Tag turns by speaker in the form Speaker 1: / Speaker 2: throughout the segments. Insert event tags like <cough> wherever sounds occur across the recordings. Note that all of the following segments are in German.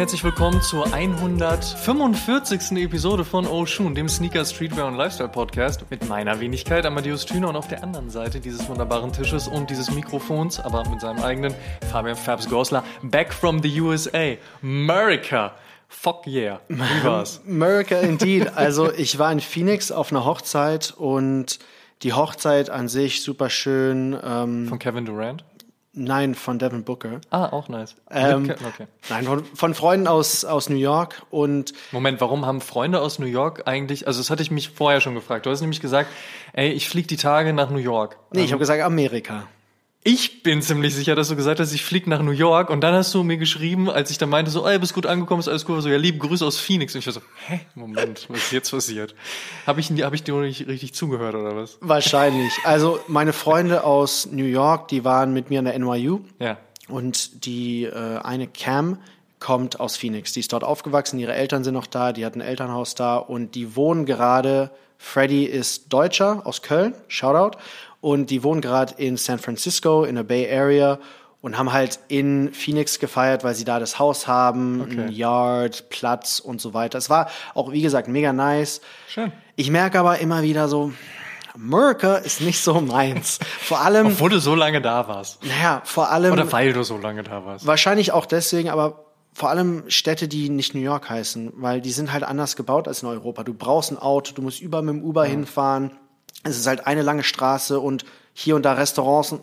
Speaker 1: herzlich willkommen zur 145. Episode von Oshun, dem Sneaker, Streetwear und Lifestyle Podcast mit meiner Wenigkeit Amadeus Thüner und auf der anderen Seite dieses wunderbaren Tisches und dieses Mikrofons, aber mit seinem eigenen Fabian Fabs Gosler, back from the USA, America. Fuck yeah. Wie <laughs> war's?
Speaker 2: America indeed. Also ich war in Phoenix auf einer Hochzeit und die Hochzeit an sich super schön. Ähm,
Speaker 1: Von Kevin Durant?
Speaker 2: Nein, von Devin Booker.
Speaker 1: Ah, auch nice.
Speaker 2: Ähm,
Speaker 1: Ke- okay.
Speaker 2: Nein, von, von Freunden aus, aus New York und
Speaker 1: Moment, warum haben Freunde aus New York eigentlich, also das hatte ich mich vorher schon gefragt. Du hast nämlich gesagt, ey, ich fliege die Tage nach New York.
Speaker 2: nee, ich habe gesagt Amerika.
Speaker 1: Ich bin ziemlich sicher, dass du gesagt hast, ich fliege nach New York und dann hast du mir geschrieben, als ich dann meinte, so, ey, bist gut angekommen, ist alles cool, so, ja, liebe Grüße aus Phoenix. Und ich war so, hä, Moment, <laughs> was ist jetzt passiert? Habe ich, hab ich dir nicht richtig zugehört oder was?
Speaker 2: Wahrscheinlich. Also meine Freunde aus New York, die waren mit mir an der NYU
Speaker 1: Ja.
Speaker 2: und die äh, eine Cam kommt aus Phoenix. Die ist dort aufgewachsen, ihre Eltern sind noch da, die hat ein Elternhaus da und die wohnen gerade. Freddy ist Deutscher aus Köln, Shoutout, und die wohnen gerade in San Francisco in der Bay Area und haben halt in Phoenix gefeiert, weil sie da das Haus haben,
Speaker 1: Okay.
Speaker 2: ein Yard, Platz und so weiter. Es war auch wie gesagt mega nice.
Speaker 1: Schön.
Speaker 2: Ich merke aber immer wieder so, America ist nicht so meins. <laughs> Vor allem,
Speaker 1: Obwohl du so lange da warst.
Speaker 2: naja, vor allem
Speaker 1: Oder weil du so lange da warst.
Speaker 2: Wahrscheinlich auch deswegen, aber vor allem Städte, die nicht New York heißen, weil die sind halt anders gebaut als in Europa. Du brauchst ein Auto, du musst überall mit dem Uber hinfahren. Es ist halt eine lange Straße und hier und da Restaurants.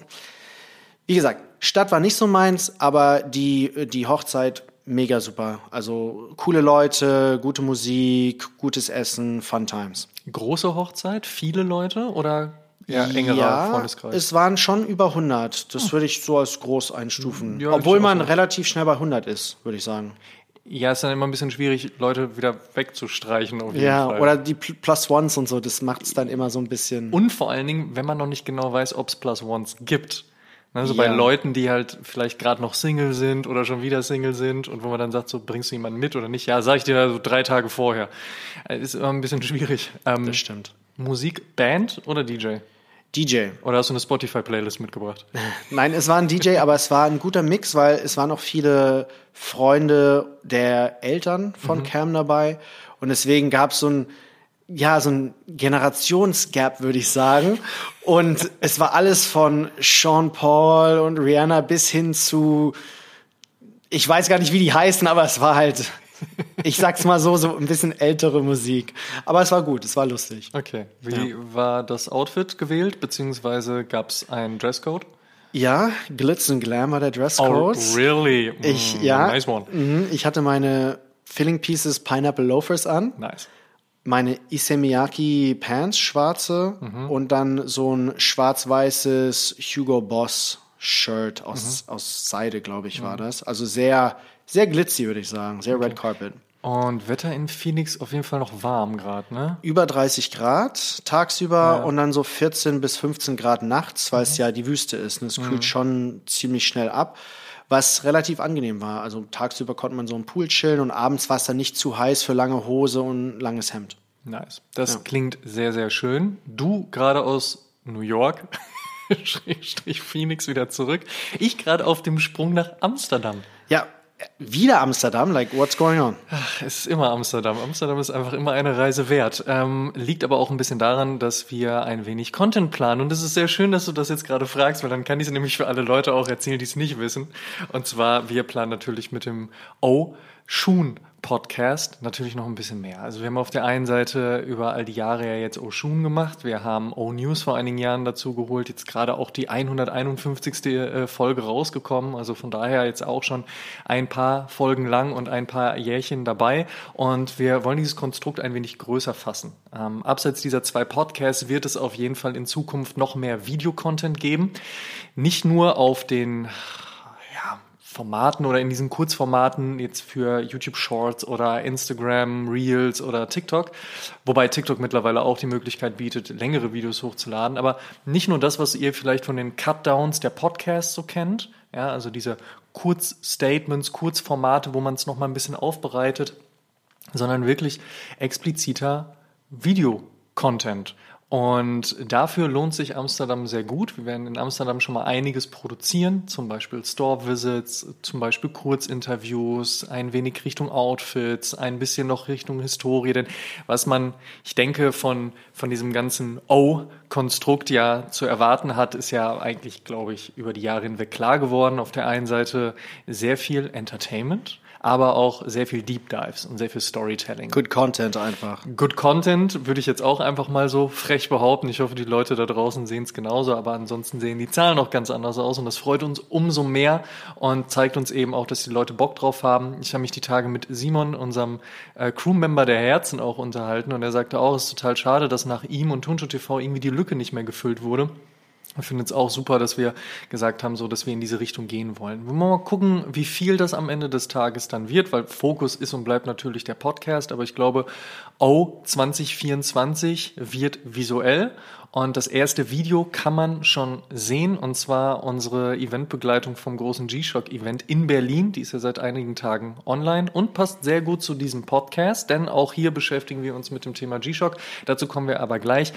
Speaker 2: Wie gesagt, Stadt war nicht so meins, aber die, die Hochzeit mega super. Also coole Leute, gute Musik, gutes Essen, Fun Times.
Speaker 1: Große Hochzeit, viele Leute oder eher engerer Freundeskreis?
Speaker 2: es waren schon über 100. Das würde ich so als groß einstufen.
Speaker 1: Ja,
Speaker 2: Obwohl man relativ schnell bei 100 ist, würde ich sagen.
Speaker 1: Ja, ist dann immer ein bisschen schwierig, Leute wieder wegzustreichen auf jeden
Speaker 2: Ja,
Speaker 1: Fall.
Speaker 2: oder die Pl- Plus Ones und so, das macht es dann immer so ein bisschen.
Speaker 1: Und vor allen Dingen, wenn man noch nicht genau weiß, ob es Plus Ones gibt. Also bei
Speaker 2: Ja.
Speaker 1: Leuten, die halt vielleicht gerade noch Single sind oder schon wieder Single sind und wo man dann sagt, so bringst du jemanden mit oder nicht? Ja, sag ich dir so drei Tage vorher. Äh, Ist immer ein bisschen schwierig. Ähm,
Speaker 2: Das stimmt.
Speaker 1: Musik, Band oder DJ?
Speaker 2: DJ.
Speaker 1: Oder hast du eine Spotify-Playlist mitgebracht? <laughs>
Speaker 2: Nein, es war ein DJ, aber es war ein guter Mix, weil es waren auch viele Freunde der Eltern von Cam dabei. Und deswegen gab es so ein, ja, so ein Generationsgap, würde ich sagen. Und es war alles von Sean Paul und Rihanna bis hin zu, ich weiß gar nicht, wie die heißen, aber es war halt, <laughs> ich sag's mal so, so ein bisschen ältere Musik. Aber es war gut, es war lustig.
Speaker 1: Okay. Wie war das Outfit gewählt, beziehungsweise gab es einen Dresscode?
Speaker 2: Ja, Glitz und Glam war der Dresscode.
Speaker 1: Oh, really?
Speaker 2: Ich,
Speaker 1: Mm,
Speaker 2: ja.
Speaker 1: Nice one.
Speaker 2: Mhm, ich hatte meine Filling Pieces Pineapple Loafers an,
Speaker 1: Nice.
Speaker 2: meine Isemiyaki Pants schwarze
Speaker 1: Mhm.
Speaker 2: und dann so ein schwarz-weißes Hugo Boss Shirt aus,
Speaker 1: Mhm.
Speaker 2: aus Seide, glaube ich, war das. Also sehr, sehr glitzy, würde ich sagen. Sehr Red Carpet.
Speaker 1: Und Wetter in Phoenix auf jeden Fall noch warm gerade, ne?
Speaker 2: Über 30 Grad tagsüber und dann so 14 bis 15 Grad nachts, weil es ja die Wüste ist. Und es kühlt schon ziemlich schnell ab, was relativ angenehm war. Also tagsüber konnte man so im Pool chillen und abends war es dann nicht zu heiß für lange Hose und langes Hemd.
Speaker 1: Nice. Das klingt sehr, sehr schön. Du gerade aus New York, <laughs> Schrägstrich Phoenix wieder zurück. Ich gerade auf dem Sprung nach Amsterdam.
Speaker 2: Ja, wieder Amsterdam, like what's going on?
Speaker 1: Es ist immer Amsterdam. Amsterdam ist einfach immer eine Reise wert. Ähm, liegt aber auch ein bisschen daran, dass wir ein wenig Content planen. Und es ist sehr schön, dass du das jetzt gerade fragst, weil dann kann ich es nämlich für alle Leute auch erzählen, die es nicht wissen. Und zwar, wir planen natürlich mit dem O Schuhen Podcast natürlich noch ein bisschen mehr. Also wir haben auf der einen Seite über all die Jahre ja jetzt Oshun gemacht. Wir haben O News vor einigen Jahren dazu geholt. Jetzt gerade auch die 151. äh, Folge rausgekommen. Also von daher jetzt auch schon ein paar Folgen lang und ein paar Jährchen dabei. Und wir wollen dieses Konstrukt ein wenig größer fassen. Ähm, abseits dieser zwei Podcasts wird es auf jeden Fall in Zukunft noch mehr Videocontent geben. Nicht nur auf den Formaten oder in diesen Kurzformaten jetzt für YouTube Shorts oder Instagram Reels oder TikTok, wobei TikTok mittlerweile auch die Möglichkeit bietet, längere Videos hochzuladen, aber nicht nur das, was ihr vielleicht von den Cutdowns der Podcasts so kennt, ja, also diese Kurzstatements, Kurzformate, wo man es noch mal ein bisschen aufbereitet, sondern wirklich expliziter Video-Content. Und dafür lohnt sich Amsterdam sehr gut. Wir werden in Amsterdam schon mal einiges produzieren, zum Beispiel Store-Visits, zum Beispiel Kurzinterviews, ein wenig Richtung Outfits, ein bisschen noch Richtung Historie. Denn was man, ich denke, von, von diesem ganzen O-Konstrukt ja zu erwarten hat, ist ja eigentlich, glaube ich, über die Jahre hinweg klar geworden. Auf der einen Seite sehr viel Entertainment aber auch sehr viel Deep Dives und sehr viel Storytelling.
Speaker 2: Good Content einfach.
Speaker 1: Good Content würde ich jetzt auch einfach mal so frech behaupten. Ich hoffe, die Leute da draußen sehen es genauso, aber ansonsten sehen die Zahlen auch ganz anders aus und das freut uns umso mehr und zeigt uns eben auch, dass die Leute Bock drauf haben. Ich habe mich die Tage mit Simon, unserem äh, Crewmember der Herzen, auch unterhalten und er sagte auch, es ist total schade, dass nach ihm und Tuncho TV irgendwie die Lücke nicht mehr gefüllt wurde. Ich finde es auch super, dass wir gesagt haben, so, dass wir in diese Richtung gehen wollen. Wir wollen mal gucken, wie viel das am Ende des Tages dann wird, weil Fokus ist und bleibt natürlich der Podcast, aber ich glaube, oh, 2024 wird visuell und das erste Video kann man schon sehen und zwar unsere Eventbegleitung vom großen G-Shock-Event in Berlin. Die ist ja seit einigen Tagen online und passt sehr gut zu diesem Podcast, denn auch hier beschäftigen wir uns mit dem Thema G-Shock. Dazu kommen wir aber gleich.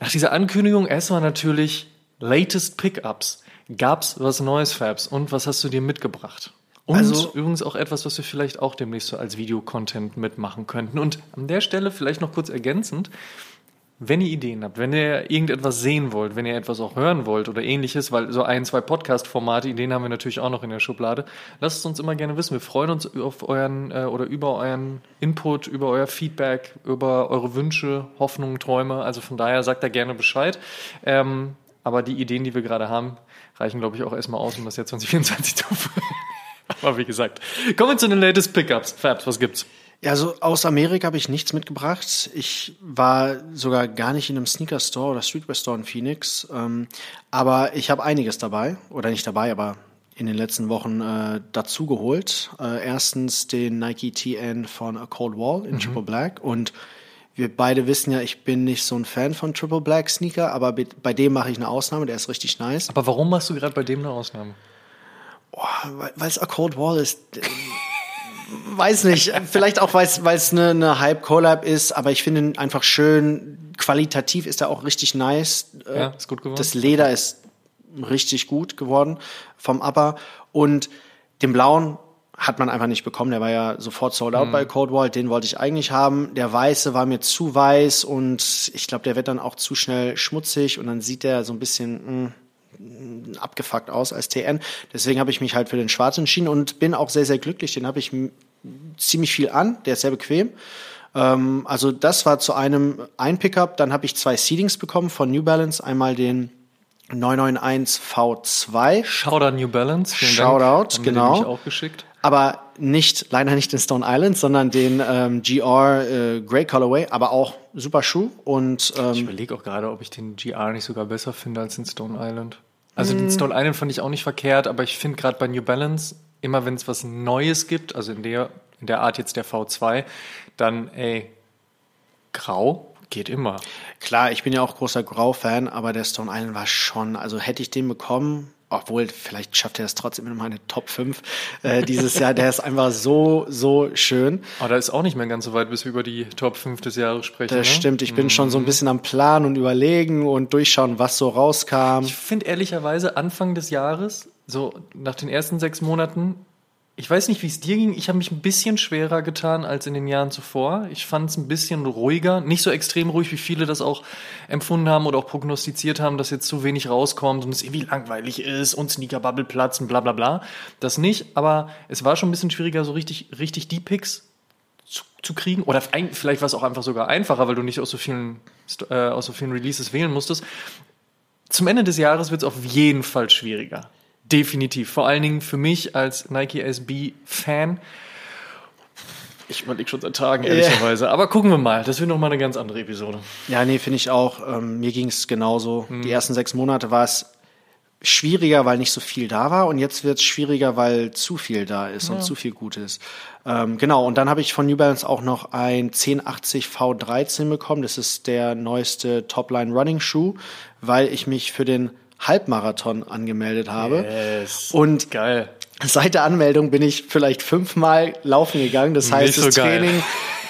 Speaker 1: Nach dieser Ankündigung erstmal natürlich latest Pickups. Gab's was Neues, Fabs? Und was hast du dir mitgebracht? Und also, übrigens auch etwas, was wir vielleicht auch demnächst so als Videocontent mitmachen könnten. Und an der Stelle vielleicht noch kurz ergänzend, wenn ihr Ideen habt, wenn ihr irgendetwas sehen wollt, wenn ihr etwas auch hören wollt oder ähnliches, weil so ein, zwei Podcast-Formate, Ideen haben wir natürlich auch noch in der Schublade, lasst es uns immer gerne wissen. Wir freuen uns auf euren äh, oder über euren Input, über euer Feedback, über eure Wünsche, Hoffnungen, Träume. Also von daher sagt da gerne Bescheid. Ähm, aber die Ideen, die wir gerade haben, reichen, glaube ich, auch erstmal aus, um das jetzt <laughs> 2024 zu <laughs> Aber wie gesagt, kommen wir zu den latest Pickups. Fabs, was gibt's?
Speaker 2: Ja, also aus Amerika habe ich nichts mitgebracht. Ich war sogar gar nicht in einem Sneaker Store oder Streetwear Store in Phoenix. Ähm, aber ich habe einiges dabei. Oder nicht dabei, aber in den letzten Wochen äh, dazu geholt. Äh, erstens den Nike TN von A Cold Wall in mhm. Triple Black. Und wir beide wissen ja, ich bin nicht so ein Fan von Triple Black Sneaker, aber bei dem mache ich eine Ausnahme, der ist richtig nice.
Speaker 1: Aber warum machst du gerade bei dem eine Ausnahme?
Speaker 2: Oh, weil es A Cold Wall ist weiß nicht, vielleicht auch, weil es eine, eine Hype-Collab ist, aber ich finde ihn einfach schön. Qualitativ ist er auch richtig nice.
Speaker 1: Ja, ist gut geworden.
Speaker 2: Das Leder ist richtig gut geworden vom Upper. Und den blauen hat man einfach nicht bekommen. Der war ja sofort sold out mhm. bei Code Wall. Den wollte ich eigentlich haben. Der weiße war mir zu weiß und ich glaube, der wird dann auch zu schnell schmutzig und dann sieht der so ein bisschen. Mh, hm, abgefuckt aus als TN. Deswegen habe ich mich halt für den schwarzen entschieden und bin auch sehr, sehr glücklich. Den habe ich ziemlich viel an. Der ist sehr bequem. Ähm, also das war zu einem ein Pickup. Dann habe ich zwei Seedings bekommen von New Balance. Einmal den 991 V2.
Speaker 1: Shoutout New Balance.
Speaker 2: Vielen Shoutout,
Speaker 1: Dank.
Speaker 2: genau.
Speaker 1: auch geschickt.
Speaker 2: Aber nicht, leider nicht den Stone Island, sondern den ähm, GR äh, Grey Colorway, aber auch super Schuh. Und, ähm,
Speaker 1: ich überlege auch gerade, ob ich den GR nicht sogar besser finde als den Stone Island. Also den Stone Island fand ich auch nicht verkehrt, aber ich finde gerade bei New Balance, immer wenn es was Neues gibt, also in der, in der Art jetzt der V2, dann, ey, grau geht immer.
Speaker 2: Klar, ich bin ja auch großer Grau-Fan, aber der Stone Island war schon, also hätte ich den bekommen, obwohl vielleicht schafft er es trotzdem in meine Top 5 äh, dieses Jahr. Der ist einfach so, so schön.
Speaker 1: Aber da ist auch nicht mehr ganz so weit, bis wir über die Top 5 des Jahres sprechen.
Speaker 2: Das ne? stimmt. Ich bin mhm. schon so ein bisschen am Plan und überlegen und durchschauen, was so rauskam.
Speaker 1: Ich finde ehrlicherweise Anfang des Jahres, so nach den ersten sechs Monaten, ich weiß nicht, wie es dir ging. Ich habe mich ein bisschen schwerer getan als in den Jahren zuvor. Ich fand es ein bisschen ruhiger. Nicht so extrem ruhig, wie viele das auch empfunden haben oder auch prognostiziert haben, dass jetzt zu wenig rauskommt und es irgendwie langweilig ist und Sneaker-Bubble platzen, bla bla bla. Das nicht, aber es war schon ein bisschen schwieriger, so richtig, richtig die Picks zu, zu kriegen. Oder vielleicht war es auch einfach sogar einfacher, weil du nicht aus so vielen, äh, aus so vielen Releases wählen musstest. Zum Ende des Jahres wird es auf jeden Fall schwieriger. Definitiv. Vor allen Dingen für mich als Nike SB-Fan. Ich überlege schon seit Tagen, ehrlicherweise. Yeah. Aber gucken wir mal. Das wird nochmal eine ganz andere Episode.
Speaker 2: Ja, nee, finde ich auch. Ähm, mir ging es genauso. Mhm. Die ersten sechs Monate war es schwieriger, weil nicht so viel da war. Und jetzt wird es schwieriger, weil zu viel da ist ja. und zu viel Gutes. Ähm, genau. Und dann habe ich von New Balance auch noch ein 1080 V13 bekommen. Das ist der neueste Topline Running Shoe, weil ich mich für den Halbmarathon angemeldet habe.
Speaker 1: Yes.
Speaker 2: Und
Speaker 1: geil.
Speaker 2: Seit der Anmeldung bin ich vielleicht fünfmal laufen gegangen. Das heißt, das Training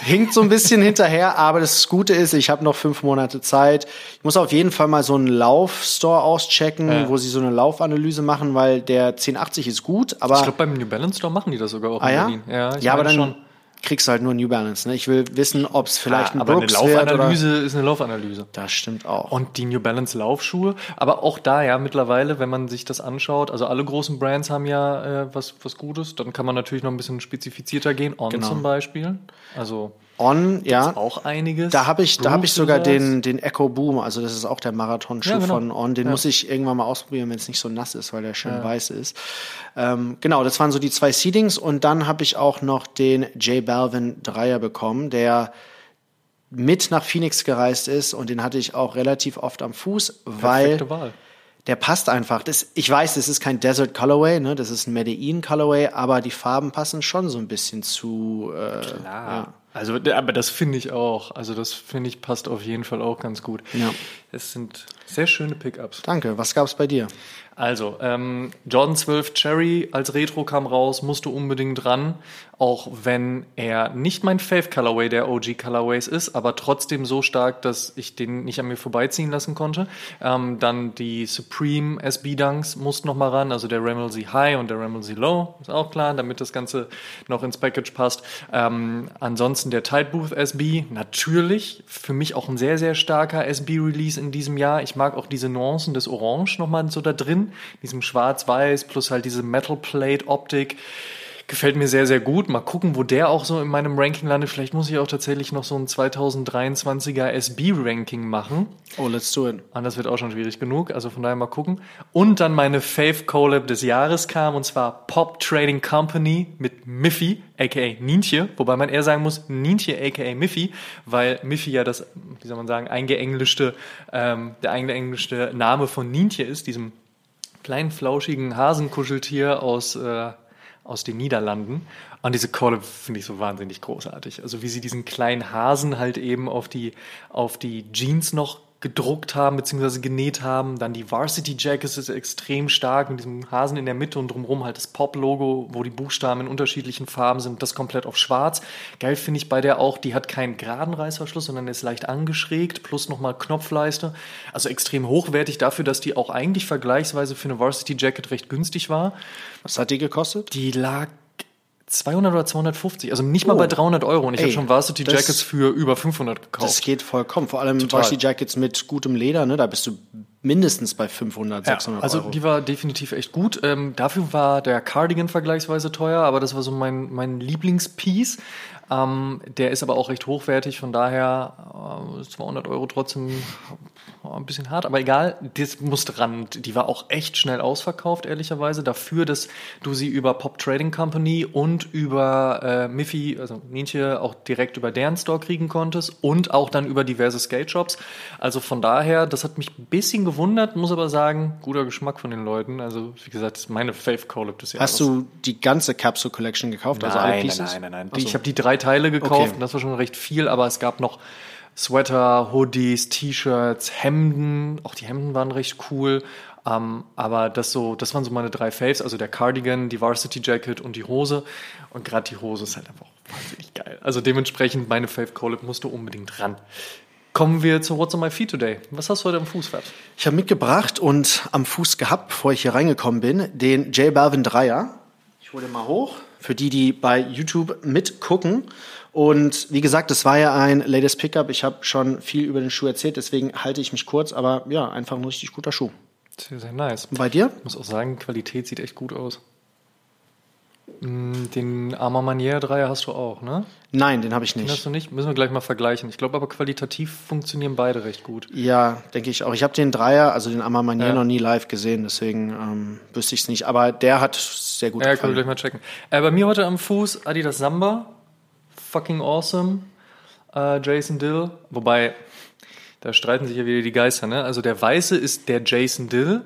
Speaker 2: hinkt so ein bisschen hinterher, aber das Gute ist, ich habe noch fünf Monate Zeit. Ich muss auf jeden Fall mal so einen Laufstore auschecken,
Speaker 1: Ja.
Speaker 2: wo sie so eine Laufanalyse machen, weil der 1080 ist gut, aber
Speaker 1: Ich glaube, beim New Balance Store machen die das sogar auch
Speaker 2: ah,
Speaker 1: in
Speaker 2: ja?
Speaker 1: Berlin. Ja, ich
Speaker 2: ja aber dann kriegst du halt nur New Balance. Ne? Ich will wissen, ob es vielleicht ein
Speaker 1: Ah, aber eine
Speaker 2: Brooks wird oder
Speaker 1: Laufanalyse ist eine Laufanalyse.
Speaker 2: das stimmt auch.
Speaker 1: Und die New Balance Laufschuhe, aber auch da ja mittlerweile, wenn man sich das anschaut, also alle großen Brands haben ja äh, was, was Gutes, dann kann man natürlich noch ein bisschen spezifizierter gehen. On
Speaker 2: Genau.
Speaker 1: zum Beispiel. Also
Speaker 2: On, ja.
Speaker 1: auch einiges.
Speaker 2: Da habe ich, da habe ich sogar den, den Echo Boom, also das ist auch der Marathonschuh
Speaker 1: Ja, genau.
Speaker 2: von On. Den
Speaker 1: Ja.
Speaker 2: muss ich irgendwann mal ausprobieren, wenn es nicht so nass ist, weil der schön weiß ist. Ähm, genau, das waren so die zwei Seedings und dann habe ich auch noch den J Balvin Dreier bekommen, der mit nach Phoenix gereist ist und den hatte ich auch relativ oft am Fuß, weil der passt einfach. Das, ich weiß, das ist kein Desert Colorway, ne? das ist ein Medellin Colorway, aber die Farben passen schon so ein bisschen zu. Äh,
Speaker 1: Ja. Also, aber das finde ich auch. Also, das finde ich passt auf jeden Fall auch ganz gut.
Speaker 2: Ja.
Speaker 1: Es sind sehr schöne Pickups.
Speaker 2: Danke. Was gab's bei dir?
Speaker 1: Also, ähm, Jordan 12 Cherry als Retro kam raus, musste unbedingt ran, auch wenn er nicht mein Fave Colorway der OG Colorways ist, aber trotzdem so stark, dass ich den nicht an mir vorbeiziehen lassen konnte. Ähm, dann die Supreme SB Dunks mussten noch mal ran, also der Ramelsey High und der Ramelsey Low, ist auch klar, damit das Ganze noch ins Package passt. Ähm, ansonsten der Tide Booth SB, natürlich, für mich auch ein sehr, sehr starker SB-Release in diesem Jahr. Ich mag auch diese Nuancen des Orange nochmal so da drin, diesem Schwarz-Weiß plus halt diese Metal Plate-Optik. Gefällt mir sehr, sehr gut. Mal gucken, wo der auch so in meinem Ranking landet. Vielleicht muss ich auch tatsächlich noch so ein 2023er SB-Ranking machen.
Speaker 2: Oh, let's do it.
Speaker 1: Anders wird auch schon schwierig genug, also von daher mal gucken. Und dann meine Fave Collab des Jahres kam, und zwar Pop Trading Company mit Miffy, aka Nintje, wobei man eher sagen muss, Nintje, aka Miffy, weil Miffy ja das, wie soll man sagen, eingeenglischte, ähm, der eingeenglischte Name von Nintje ist, diesem kleinen, flauschigen Hasenkuscheltier aus, äh, aus den Niederlanden. Und diese Collab finde ich so wahnsinnig großartig. Also wie sie diesen kleinen Hasen halt eben auf die, auf die Jeans noch gedruckt haben bzw. genäht haben. Dann die Varsity Jackets ist extrem stark mit diesem Hasen in der Mitte und drumherum halt das Pop-Logo, wo die Buchstaben in unterschiedlichen Farben sind, das komplett auf schwarz. Geil finde ich bei der auch, die hat keinen geraden Reißverschluss, sondern ist leicht angeschrägt, plus nochmal Knopfleiste. Also extrem hochwertig dafür, dass die auch eigentlich vergleichsweise für eine Varsity Jacket recht günstig war.
Speaker 2: Was hat die gekostet?
Speaker 1: Die lag 200 oder 250, also nicht mal
Speaker 2: Oh.
Speaker 1: bei 300 Euro. Und ich habe schon Varsity
Speaker 2: das-
Speaker 1: Jackets für über 500 gekauft.
Speaker 2: Das geht vollkommen. Vor allem
Speaker 1: Total.
Speaker 2: Varsity Jackets mit gutem Leder, ne? Da bist du mindestens bei 500, 600
Speaker 1: also
Speaker 2: Euro.
Speaker 1: die war definitiv echt gut. Ähm, dafür war der Cardigan vergleichsweise teuer, aber das war so mein, mein Lieblingspiece. Ähm, der ist aber auch recht hochwertig, von daher äh, 200 Euro trotzdem äh, ein bisschen hart, aber egal, das musste ran. Die war auch echt schnell ausverkauft, ehrlicherweise, dafür, dass du sie über Pop Trading Company und über äh, Miffy, also Nienche, auch direkt über deren Store kriegen konntest und auch dann über diverse Skate Shops. Also von daher, das hat mich ein bisschen gewundert, muss aber sagen, guter Geschmack von den Leuten. Also wie gesagt, das ist meine Fave Collab des Jahres.
Speaker 2: Hast du die ganze Capsule Collection gekauft? also alle
Speaker 1: Nein, nein,
Speaker 2: Pieces?
Speaker 1: nein, nein, nein.
Speaker 2: Ach so.
Speaker 1: Ich habe die drei Teile gekauft
Speaker 2: Okay.
Speaker 1: und das war schon recht viel, aber es gab noch Sweater, Hoodies, T-Shirts, Hemden. Auch die Hemden waren recht cool. Ähm, aber das so, das waren so meine drei Faves, also der Cardigan, die Varsity Jacket und die Hose. Und gerade die Hose ist halt einfach wahnsinnig geil. Also dementsprechend meine Fave Collab musste unbedingt ran. Kommen wir zu What's on my feet today. Was hast du heute am Fuß, Fab?
Speaker 2: Ich habe mitgebracht und am Fuß gehabt, bevor ich hier reingekommen bin, den J Balvin Dreier. Ich hole den mal hoch. Für die, die bei YouTube mitgucken. Und wie gesagt, das war ja ein Latest Pickup. Ich habe schon viel über den Schuh erzählt, deswegen halte ich mich kurz. Aber ja, einfach ein richtig guter Schuh.
Speaker 1: Sehr, sehr nice.
Speaker 2: Und bei dir?
Speaker 1: Ich muss auch sagen, Qualität sieht echt gut aus. Mm, Den Armor Manier Dreier hast du auch, ne?
Speaker 2: Nein, den habe ich
Speaker 1: Den
Speaker 2: nicht.
Speaker 1: hast du nicht? Müssen wir gleich mal vergleichen. Ich glaube aber qualitativ funktionieren beide recht gut.
Speaker 2: Ja, denke ich auch. Ich habe den Dreier, also den Amar Manier,
Speaker 1: Ja.
Speaker 2: noch nie live gesehen, deswegen ähm, wüsste ich es nicht. Aber der hat sehr gut
Speaker 1: Ja, können wir
Speaker 2: gefallen.
Speaker 1: gleich mal checken. Äh, bei mir heute am Fuß Adidas Samba. Fucking awesome. Äh, Jason Dill. Wobei, da streiten sich ja wieder die Geister, ne? Also der Weiße ist der Jason Dill,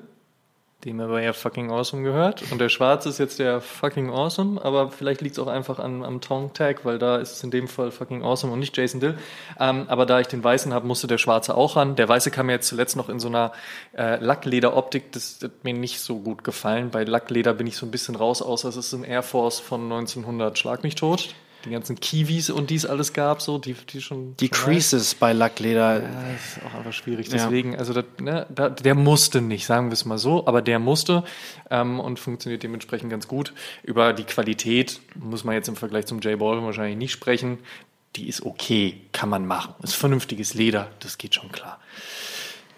Speaker 1: dem aber ja fucking awesome gehört. Und der Schwarze ist jetzt der fucking awesome, aber vielleicht liegt es auch einfach an, am Tongue Tag, weil da ist es in dem Fall fucking awesome und nicht Jason Dill. Ähm, aber da ich den Weißen habe, musste der Schwarze auch ran. Der Weiße kam mir jetzt zuletzt noch in so einer äh, Lackleder-Optik, das hat mir nicht so gut gefallen. Bei Lackleder bin ich so ein bisschen raus, außer es ist ein Air Force von 1900, schlag mich tot. Die ganzen Kiwis und dies alles gab, so, die, die schon.
Speaker 2: Die Creases bei Lackleder.
Speaker 1: Ja, das ist auch einfach schwierig. Deswegen, ja. also das, ne, da, der musste nicht, sagen wir es mal so, aber der musste ähm, und funktioniert dementsprechend ganz gut. Über die Qualität muss man jetzt im Vergleich zum J Baldwin wahrscheinlich nicht sprechen. Die ist okay, kann man machen. Ist vernünftiges Leder, das geht schon klar.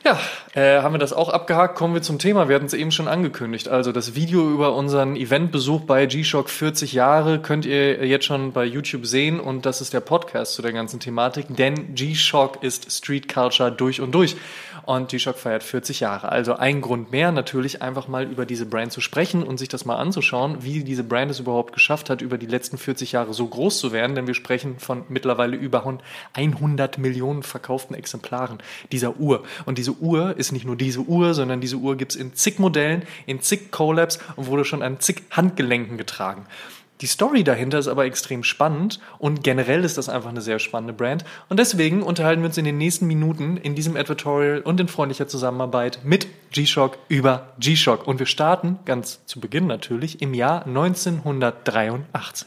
Speaker 1: Ja, äh, haben wir das auch abgehakt. Kommen wir zum Thema. Wir hatten es eben schon angekündigt. Also das Video über unseren Eventbesuch bei G-Shock 40 Jahre könnt ihr jetzt schon bei YouTube sehen und das ist der Podcast zu der ganzen Thematik, denn G-Shock ist Street Culture durch und durch und G-Shock feiert 40 Jahre. Also ein Grund mehr, natürlich einfach mal über diese Brand zu sprechen und sich das mal anzuschauen, wie diese Brand es überhaupt geschafft hat, über die letzten 40 Jahre so groß zu werden, denn wir sprechen von mittlerweile über 100 Millionen verkauften Exemplaren dieser Uhr und diese Uhr ist nicht nur diese Uhr, sondern diese Uhr gibt es in zig Modellen, in zig Collabs und wurde schon an zig Handgelenken getragen. Die Story dahinter ist aber extrem spannend und generell ist das einfach eine sehr spannende Brand. Und deswegen unterhalten wir uns in den nächsten Minuten in diesem Advertorial und in freundlicher Zusammenarbeit mit G-Shock über G-Shock. Und wir starten ganz zu Beginn natürlich im Jahr 1983.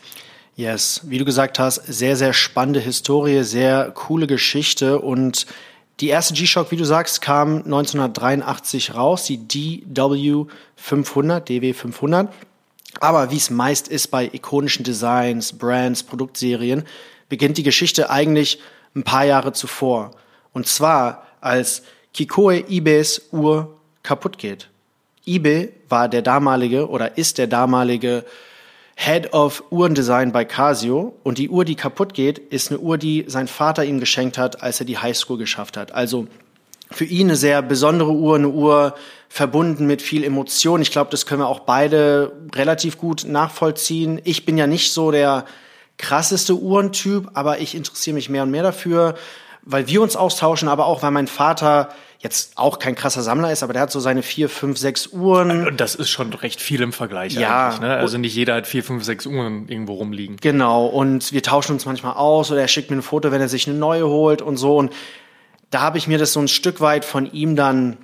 Speaker 2: Yes, wie du gesagt hast, sehr, sehr spannende Historie, sehr coole Geschichte und die erste G-Shock, wie du sagst, kam 1983 raus, die DW 500, DW 500. Aber wie es meist ist bei ikonischen Designs, Brands, Produktserien, beginnt die Geschichte eigentlich ein paar Jahre zuvor. Und zwar, als Kikoe Ibes Uhr kaputt geht. Ibe war der damalige oder ist der damalige Head of Uhrendesign bei Casio und die Uhr, die kaputt geht, ist eine Uhr, die sein Vater ihm geschenkt hat, als er die Highschool geschafft hat. Also für ihn eine sehr besondere Uhr, eine Uhr verbunden mit viel Emotion. Ich glaube, das können wir auch beide relativ gut nachvollziehen. Ich bin ja nicht so der krasseste Uhrentyp, aber ich interessiere mich mehr und mehr dafür, weil wir uns austauschen, aber auch weil mein Vater jetzt auch kein krasser Sammler ist, aber der hat so seine vier, fünf, sechs Uhren.
Speaker 1: Und das ist schon recht viel im Vergleich
Speaker 2: ja.
Speaker 1: eigentlich. Ne? Also nicht jeder hat vier, fünf, sechs Uhren irgendwo rumliegen.
Speaker 2: Genau. Und wir tauschen uns manchmal aus oder er schickt mir ein Foto, wenn er sich eine neue holt und so. Und da habe ich mir das so ein Stück weit von ihm dann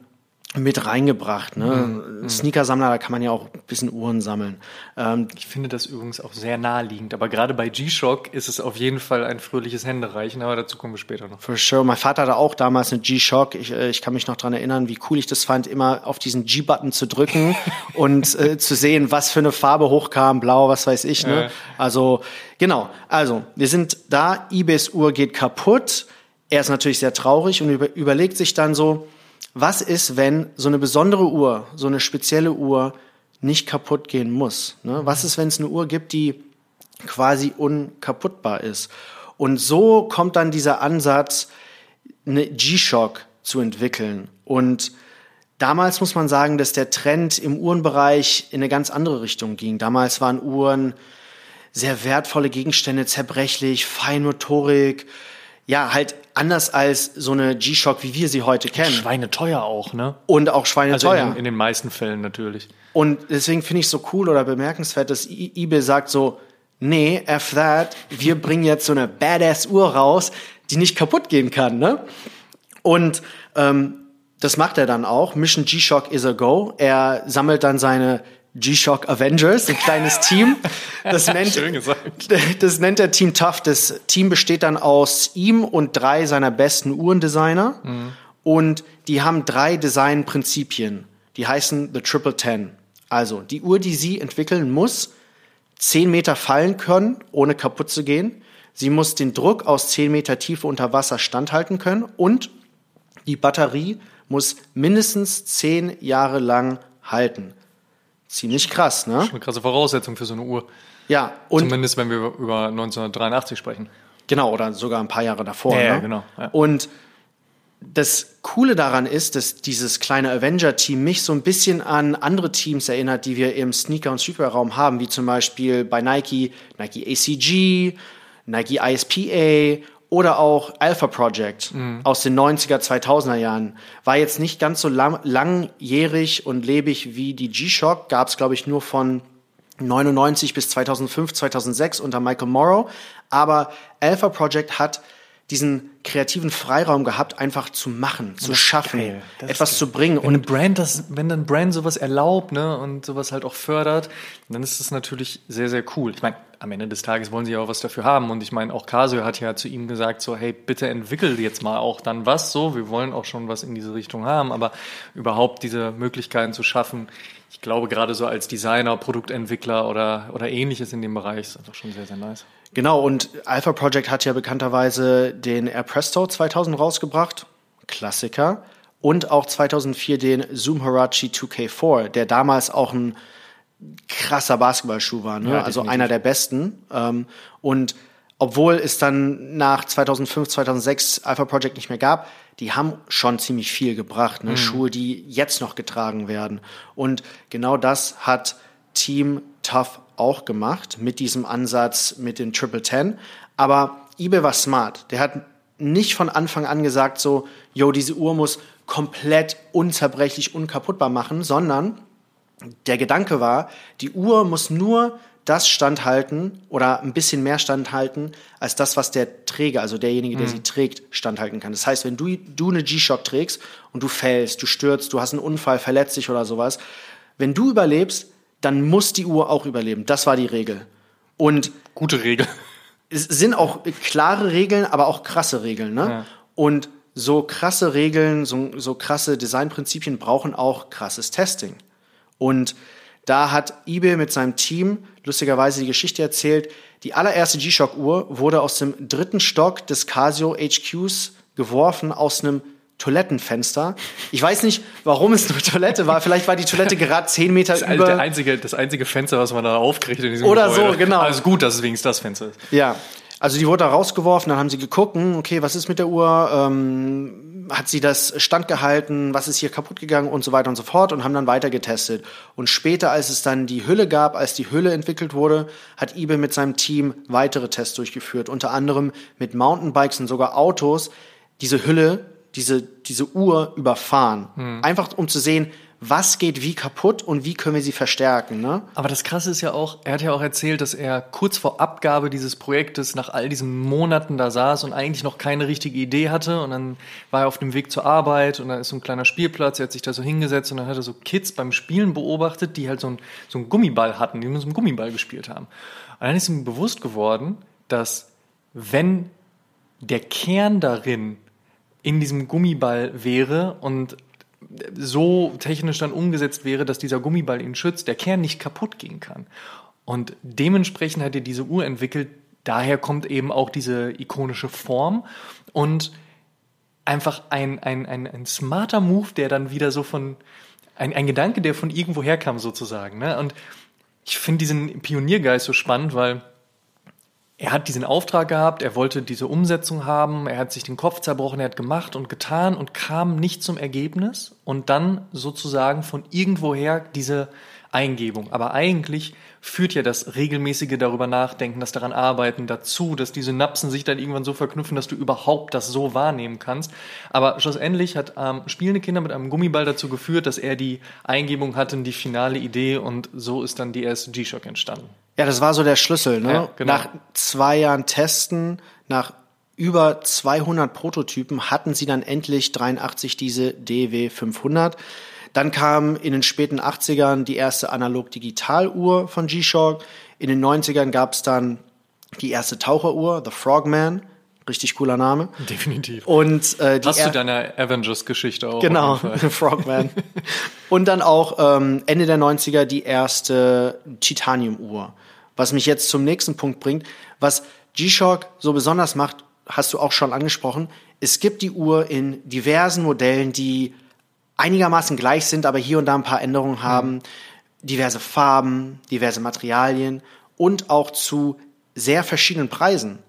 Speaker 2: mit reingebracht. Ne? Mhm. Sneaker-Sammler, da kann man ja auch ein bisschen Uhren sammeln.
Speaker 1: Ähm, ich finde das übrigens auch sehr naheliegend. Aber gerade bei G-Shock ist es auf jeden Fall ein fröhliches Händereichen, aber dazu kommen wir später noch.
Speaker 2: For sure. Mein Vater hatte auch damals eine G-Shock. Ich, äh, ich kann mich noch dran erinnern, wie cool ich das fand, immer auf diesen G-Button zu drücken <laughs> und äh, zu sehen, was für eine Farbe hochkam, blau, was weiß ich. Ne? Äh. Also, genau. Also, wir sind da, Ibis Uhr geht kaputt. Er ist natürlich sehr traurig und über, überlegt sich dann so, was ist, wenn so eine besondere Uhr, so eine spezielle Uhr nicht kaputt gehen muss? Ne? Was ist, wenn es eine Uhr gibt, die quasi unkaputtbar ist? Und so kommt dann dieser Ansatz, eine G-Shock zu entwickeln. Und damals muss man sagen, dass der Trend im Uhrenbereich in eine ganz andere Richtung ging. Damals waren Uhren sehr wertvolle Gegenstände, zerbrechlich, Feinmotorik, ja, halt anders als so eine G-Shock, wie wir sie heute kennen.
Speaker 1: Schweineteuer auch, ne?
Speaker 2: Und auch schweineteuer. Also
Speaker 1: in, in den meisten Fällen natürlich.
Speaker 2: Und deswegen finde ich so cool oder bemerkenswert, dass eBay sagt so, nee, F that, wir bringen jetzt so eine badass Uhr raus, die nicht kaputt gehen kann, ne? Und ähm, das macht er dann auch. Mission G-Shock is a go. Er sammelt dann seine G-Shock Avengers, ein kleines Team. Das <laughs> nennt, das nennt er Team Tough. Das Team besteht dann aus ihm und drei seiner besten Uhrendesigner. Mhm. Und die haben drei Designprinzipien. Die heißen The Triple Ten. Also, die Uhr, die sie entwickeln, muss zehn Meter fallen können, ohne kaputt zu gehen. Sie muss den Druck aus zehn Meter Tiefe unter Wasser standhalten können und die Batterie muss mindestens zehn Jahre lang halten. Ziemlich krass, ne?
Speaker 1: Das ist eine krasse Voraussetzung für so eine Uhr.
Speaker 2: Ja,
Speaker 1: und zumindest wenn wir über 1983 sprechen.
Speaker 2: Genau, oder sogar ein paar Jahre davor.
Speaker 1: Ja,
Speaker 2: ne?
Speaker 1: genau. Ja.
Speaker 2: Und das Coole daran ist, dass dieses kleine Avenger-Team mich so ein bisschen an andere Teams erinnert, die wir im Sneaker- und Streetwear-Raum haben, wie zum Beispiel bei Nike, Nike ACG, Nike ISPA oder auch Alpha Project mhm. aus den 90er, 2000er Jahren. War jetzt nicht ganz so lang, langjährig und lebig wie die G-Shock, gab es, glaube ich, nur von 99 bis 2005, 2006 unter Michael Morrow. Aber Alpha Project hat diesen kreativen Freiraum gehabt, einfach zu machen, zu schaffen, etwas zu bringen.
Speaker 1: Wenn und Brand das, wenn dann Brand sowas erlaubt, ne, und sowas halt auch fördert, dann ist das natürlich sehr, sehr cool. Ich meine, am Ende des Tages wollen sie ja auch was dafür haben. Und ich meine, auch Casio hat ja zu ihm gesagt, so, hey, bitte entwickel jetzt mal auch dann was so. Wir wollen auch schon was in diese Richtung haben, aber überhaupt diese Möglichkeiten zu schaffen, ich glaube, gerade so als Designer, Produktentwickler oder, oder ähnliches in dem Bereich ist einfach schon sehr, sehr nice.
Speaker 2: Genau, und Alpha Project hat ja bekannterweise den Air Presto 2000 rausgebracht, Klassiker, und auch 2004 den Zoom Harachi 2K4, der damals auch ein krasser Basketballschuh war, ne? Ja, also einer der besten. Ähm, und obwohl es dann nach 2005, 2006 Alpha Project nicht mehr gab, die haben schon ziemlich viel gebracht. Ne? Mhm. Schuhe, die jetzt noch getragen werden. Und genau das hat Team Tough auch gemacht mit diesem Ansatz mit den Triple Ten. Aber eBay war smart. Der hat nicht von Anfang an gesagt so, yo, diese Uhr muss komplett unzerbrechlich, unkaputtbar machen, sondern der Gedanke war, die Uhr muss nur das standhalten oder ein bisschen mehr standhalten als das, was der Träger, also derjenige, der mhm. sie trägt, standhalten kann. Das heißt, wenn du, du eine G-Shock trägst und du fällst, du stürzt, du hast einen Unfall, verletzt dich oder sowas, wenn du überlebst, dann muss die Uhr auch überleben. Das war die Regel. Und
Speaker 1: gute Regel.
Speaker 2: Es sind auch klare Regeln, aber auch krasse Regeln. Ne? Ja. Und so krasse Regeln, so, so krasse Designprinzipien brauchen auch krasses Testing. Und da hat eBay mit seinem Team lustigerweise die Geschichte erzählt, die allererste G-Shock-Uhr wurde aus dem dritten Stock des Casio HQs geworfen, aus einem Toilettenfenster. Ich weiß nicht, warum es eine Toilette war. Vielleicht war die Toilette gerade zehn Meter
Speaker 1: das
Speaker 2: über.
Speaker 1: Einzige, das einzige Fenster, was man da aufkriegt in diesem
Speaker 2: Oder Gebäude. so, genau.
Speaker 1: Also gut, dass es wenigstens das Fenster ist.
Speaker 2: Ja. Also die wurde da rausgeworfen, dann haben sie geguckt, hm, okay, was ist mit der Uhr? Ähm, hat sie das standgehalten? Was ist hier kaputt gegangen und so weiter und so fort und haben dann weiter getestet. Und später, als es dann die Hülle gab, als die Hülle entwickelt wurde, hat eBay mit seinem Team weitere Tests durchgeführt, unter anderem mit Mountainbikes und sogar Autos, diese Hülle diese, diese Uhr überfahren. Hm. Einfach um zu sehen, was geht wie kaputt und wie können wir sie verstärken. Ne?
Speaker 1: Aber das Krasse ist ja auch, er hat ja auch erzählt, dass er kurz vor Abgabe dieses Projektes nach all diesen Monaten da saß und eigentlich noch keine richtige Idee hatte. Und dann war er auf dem Weg zur Arbeit und dann ist so ein kleiner Spielplatz, er hat sich da so hingesetzt und dann hat er so Kids beim Spielen beobachtet, die halt so, ein, so einen Gummiball hatten, die mit so einem Gummiball gespielt haben. Und dann ist ihm bewusst geworden, dass wenn der Kern darin in diesem Gummiball wäre und so technisch dann umgesetzt wäre, dass dieser Gummiball ihn schützt, der Kern nicht kaputt gehen kann. Und dementsprechend hat er diese Uhr entwickelt. Daher kommt eben auch diese ikonische Form und einfach ein, ein, ein, ein smarter Move, der dann wieder so von, ein, ein Gedanke, der von irgendwo herkam sozusagen. Ne? Und ich finde diesen Pioniergeist so spannend, weil er hat diesen Auftrag gehabt, er wollte diese Umsetzung haben, er hat sich den Kopf zerbrochen, er hat gemacht und getan und kam nicht zum Ergebnis und dann sozusagen von irgendwoher diese Eingebung. Aber eigentlich führt ja das regelmäßige darüber nachdenken, das daran arbeiten dazu, dass diese Synapsen sich dann irgendwann so verknüpfen, dass du überhaupt das so wahrnehmen kannst. Aber schlussendlich hat ähm, spielende Kinder mit einem Gummiball dazu geführt, dass er die Eingebung hatte, die finale Idee und so ist dann die erste G-Shock entstanden.
Speaker 2: Ja, das war so der Schlüssel. Ne? Ja, genau. Nach zwei Jahren Testen, nach über 200 Prototypen hatten sie dann endlich 83 diese DW 500. Dann kam in den späten 80ern die erste Analog-Digital-Uhr von G-Shock. In den 90ern gab es dann die erste Taucheruhr, The Frogman. Richtig cooler Name.
Speaker 1: Definitiv.
Speaker 2: Und äh,
Speaker 1: die Hast du deine Avengers-Geschichte auch?
Speaker 2: Genau, <laughs> Frogman. Und dann auch ähm, Ende der 90er die erste Titanium-Uhr. Was mich jetzt zum nächsten Punkt bringt, was G-Shock so besonders macht, hast du auch schon angesprochen. Es gibt die Uhr in diversen Modellen, die einigermaßen gleich sind, aber hier und da ein paar Änderungen haben. Mhm. Diverse Farben, diverse Materialien und auch zu sehr verschiedenen Preisen.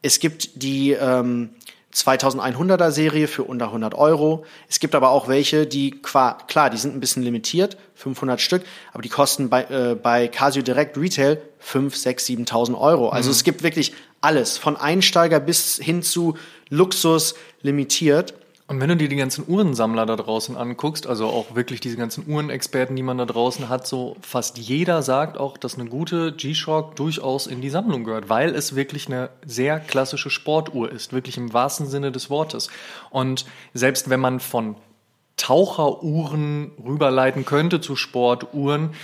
Speaker 2: Es gibt die ähm, 2100er Serie für unter 100 Euro. Es gibt aber auch welche, die klar, die sind ein bisschen limitiert, 500 Stück, aber die kosten bei, äh, bei Casio Direct Retail 5, 6, 7.000 Euro. Also mhm. es gibt wirklich alles, von Einsteiger bis hin zu Luxus limitiert.
Speaker 1: Und wenn du dir die ganzen Uhrensammler da draußen anguckst, also auch wirklich diese ganzen Uhrenexperten, die man da draußen hat, so fast jeder sagt auch, dass eine gute G-Shock durchaus in die Sammlung gehört, weil es wirklich eine sehr klassische Sportuhr ist, wirklich im wahrsten Sinne des Wortes. Und selbst wenn man von Taucheruhren rüberleiten könnte zu Sportuhren,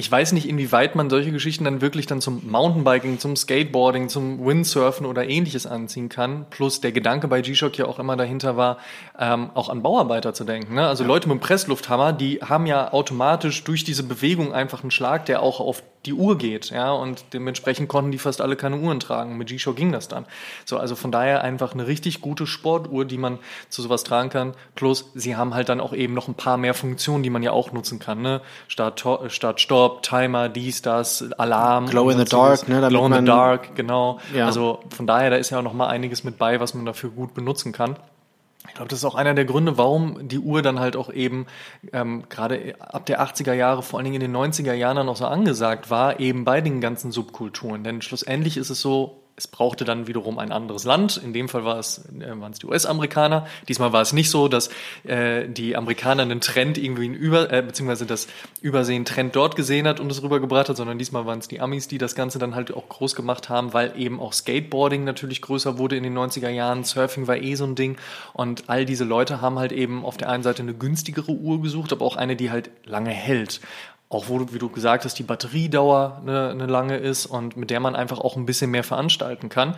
Speaker 1: ich weiß nicht, inwieweit man solche Geschichten dann wirklich dann zum Mountainbiking, zum Skateboarding, zum Windsurfen oder ähnliches anziehen kann. Plus der Gedanke bei G-Shock ja auch immer dahinter war, ähm, auch an Bauarbeiter zu denken. Ne? Also Leute mit dem Presslufthammer, die haben ja automatisch durch diese Bewegung einfach einen Schlag, der auch auf die Uhr geht, ja, und dementsprechend konnten die fast alle keine Uhren tragen. Mit G-Shock ging das dann. So, also von daher einfach eine richtig gute Sportuhr, die man zu sowas tragen kann. Plus, sie haben halt dann auch eben noch ein paar mehr Funktionen, die man ja auch nutzen kann, ne? Start, Start, Stopp, Timer, dies, das, Alarm.
Speaker 2: Glow in the Dark,
Speaker 1: ne? Glow in the Dark, genau. Ja. Also von daher, da ist ja auch noch mal einiges mit bei, was man dafür gut benutzen kann. Ich glaube, das ist auch einer der Gründe, warum die Uhr dann halt auch eben ähm, gerade ab der 80er Jahre, vor allen Dingen in den 90er Jahren dann auch so angesagt war, eben bei den ganzen Subkulturen. Denn schlussendlich ist es so, es brauchte dann wiederum ein anderes Land. In dem Fall war es, äh, waren es die US-Amerikaner. Diesmal war es nicht so, dass äh, die Amerikaner einen Trend irgendwie über, äh, beziehungsweise das Übersehen Trend dort gesehen hat und es rübergebracht hat, sondern diesmal waren es die Amis, die das Ganze dann halt auch groß gemacht haben, weil eben auch Skateboarding natürlich größer wurde in den 90er Jahren. Surfing war eh so ein Ding. Und all diese Leute haben halt eben auf der einen Seite eine günstigere Uhr gesucht, aber auch eine, die halt lange hält auch wo du, wie du gesagt hast, die Batteriedauer eine, eine lange ist und mit der man einfach auch ein bisschen mehr veranstalten kann.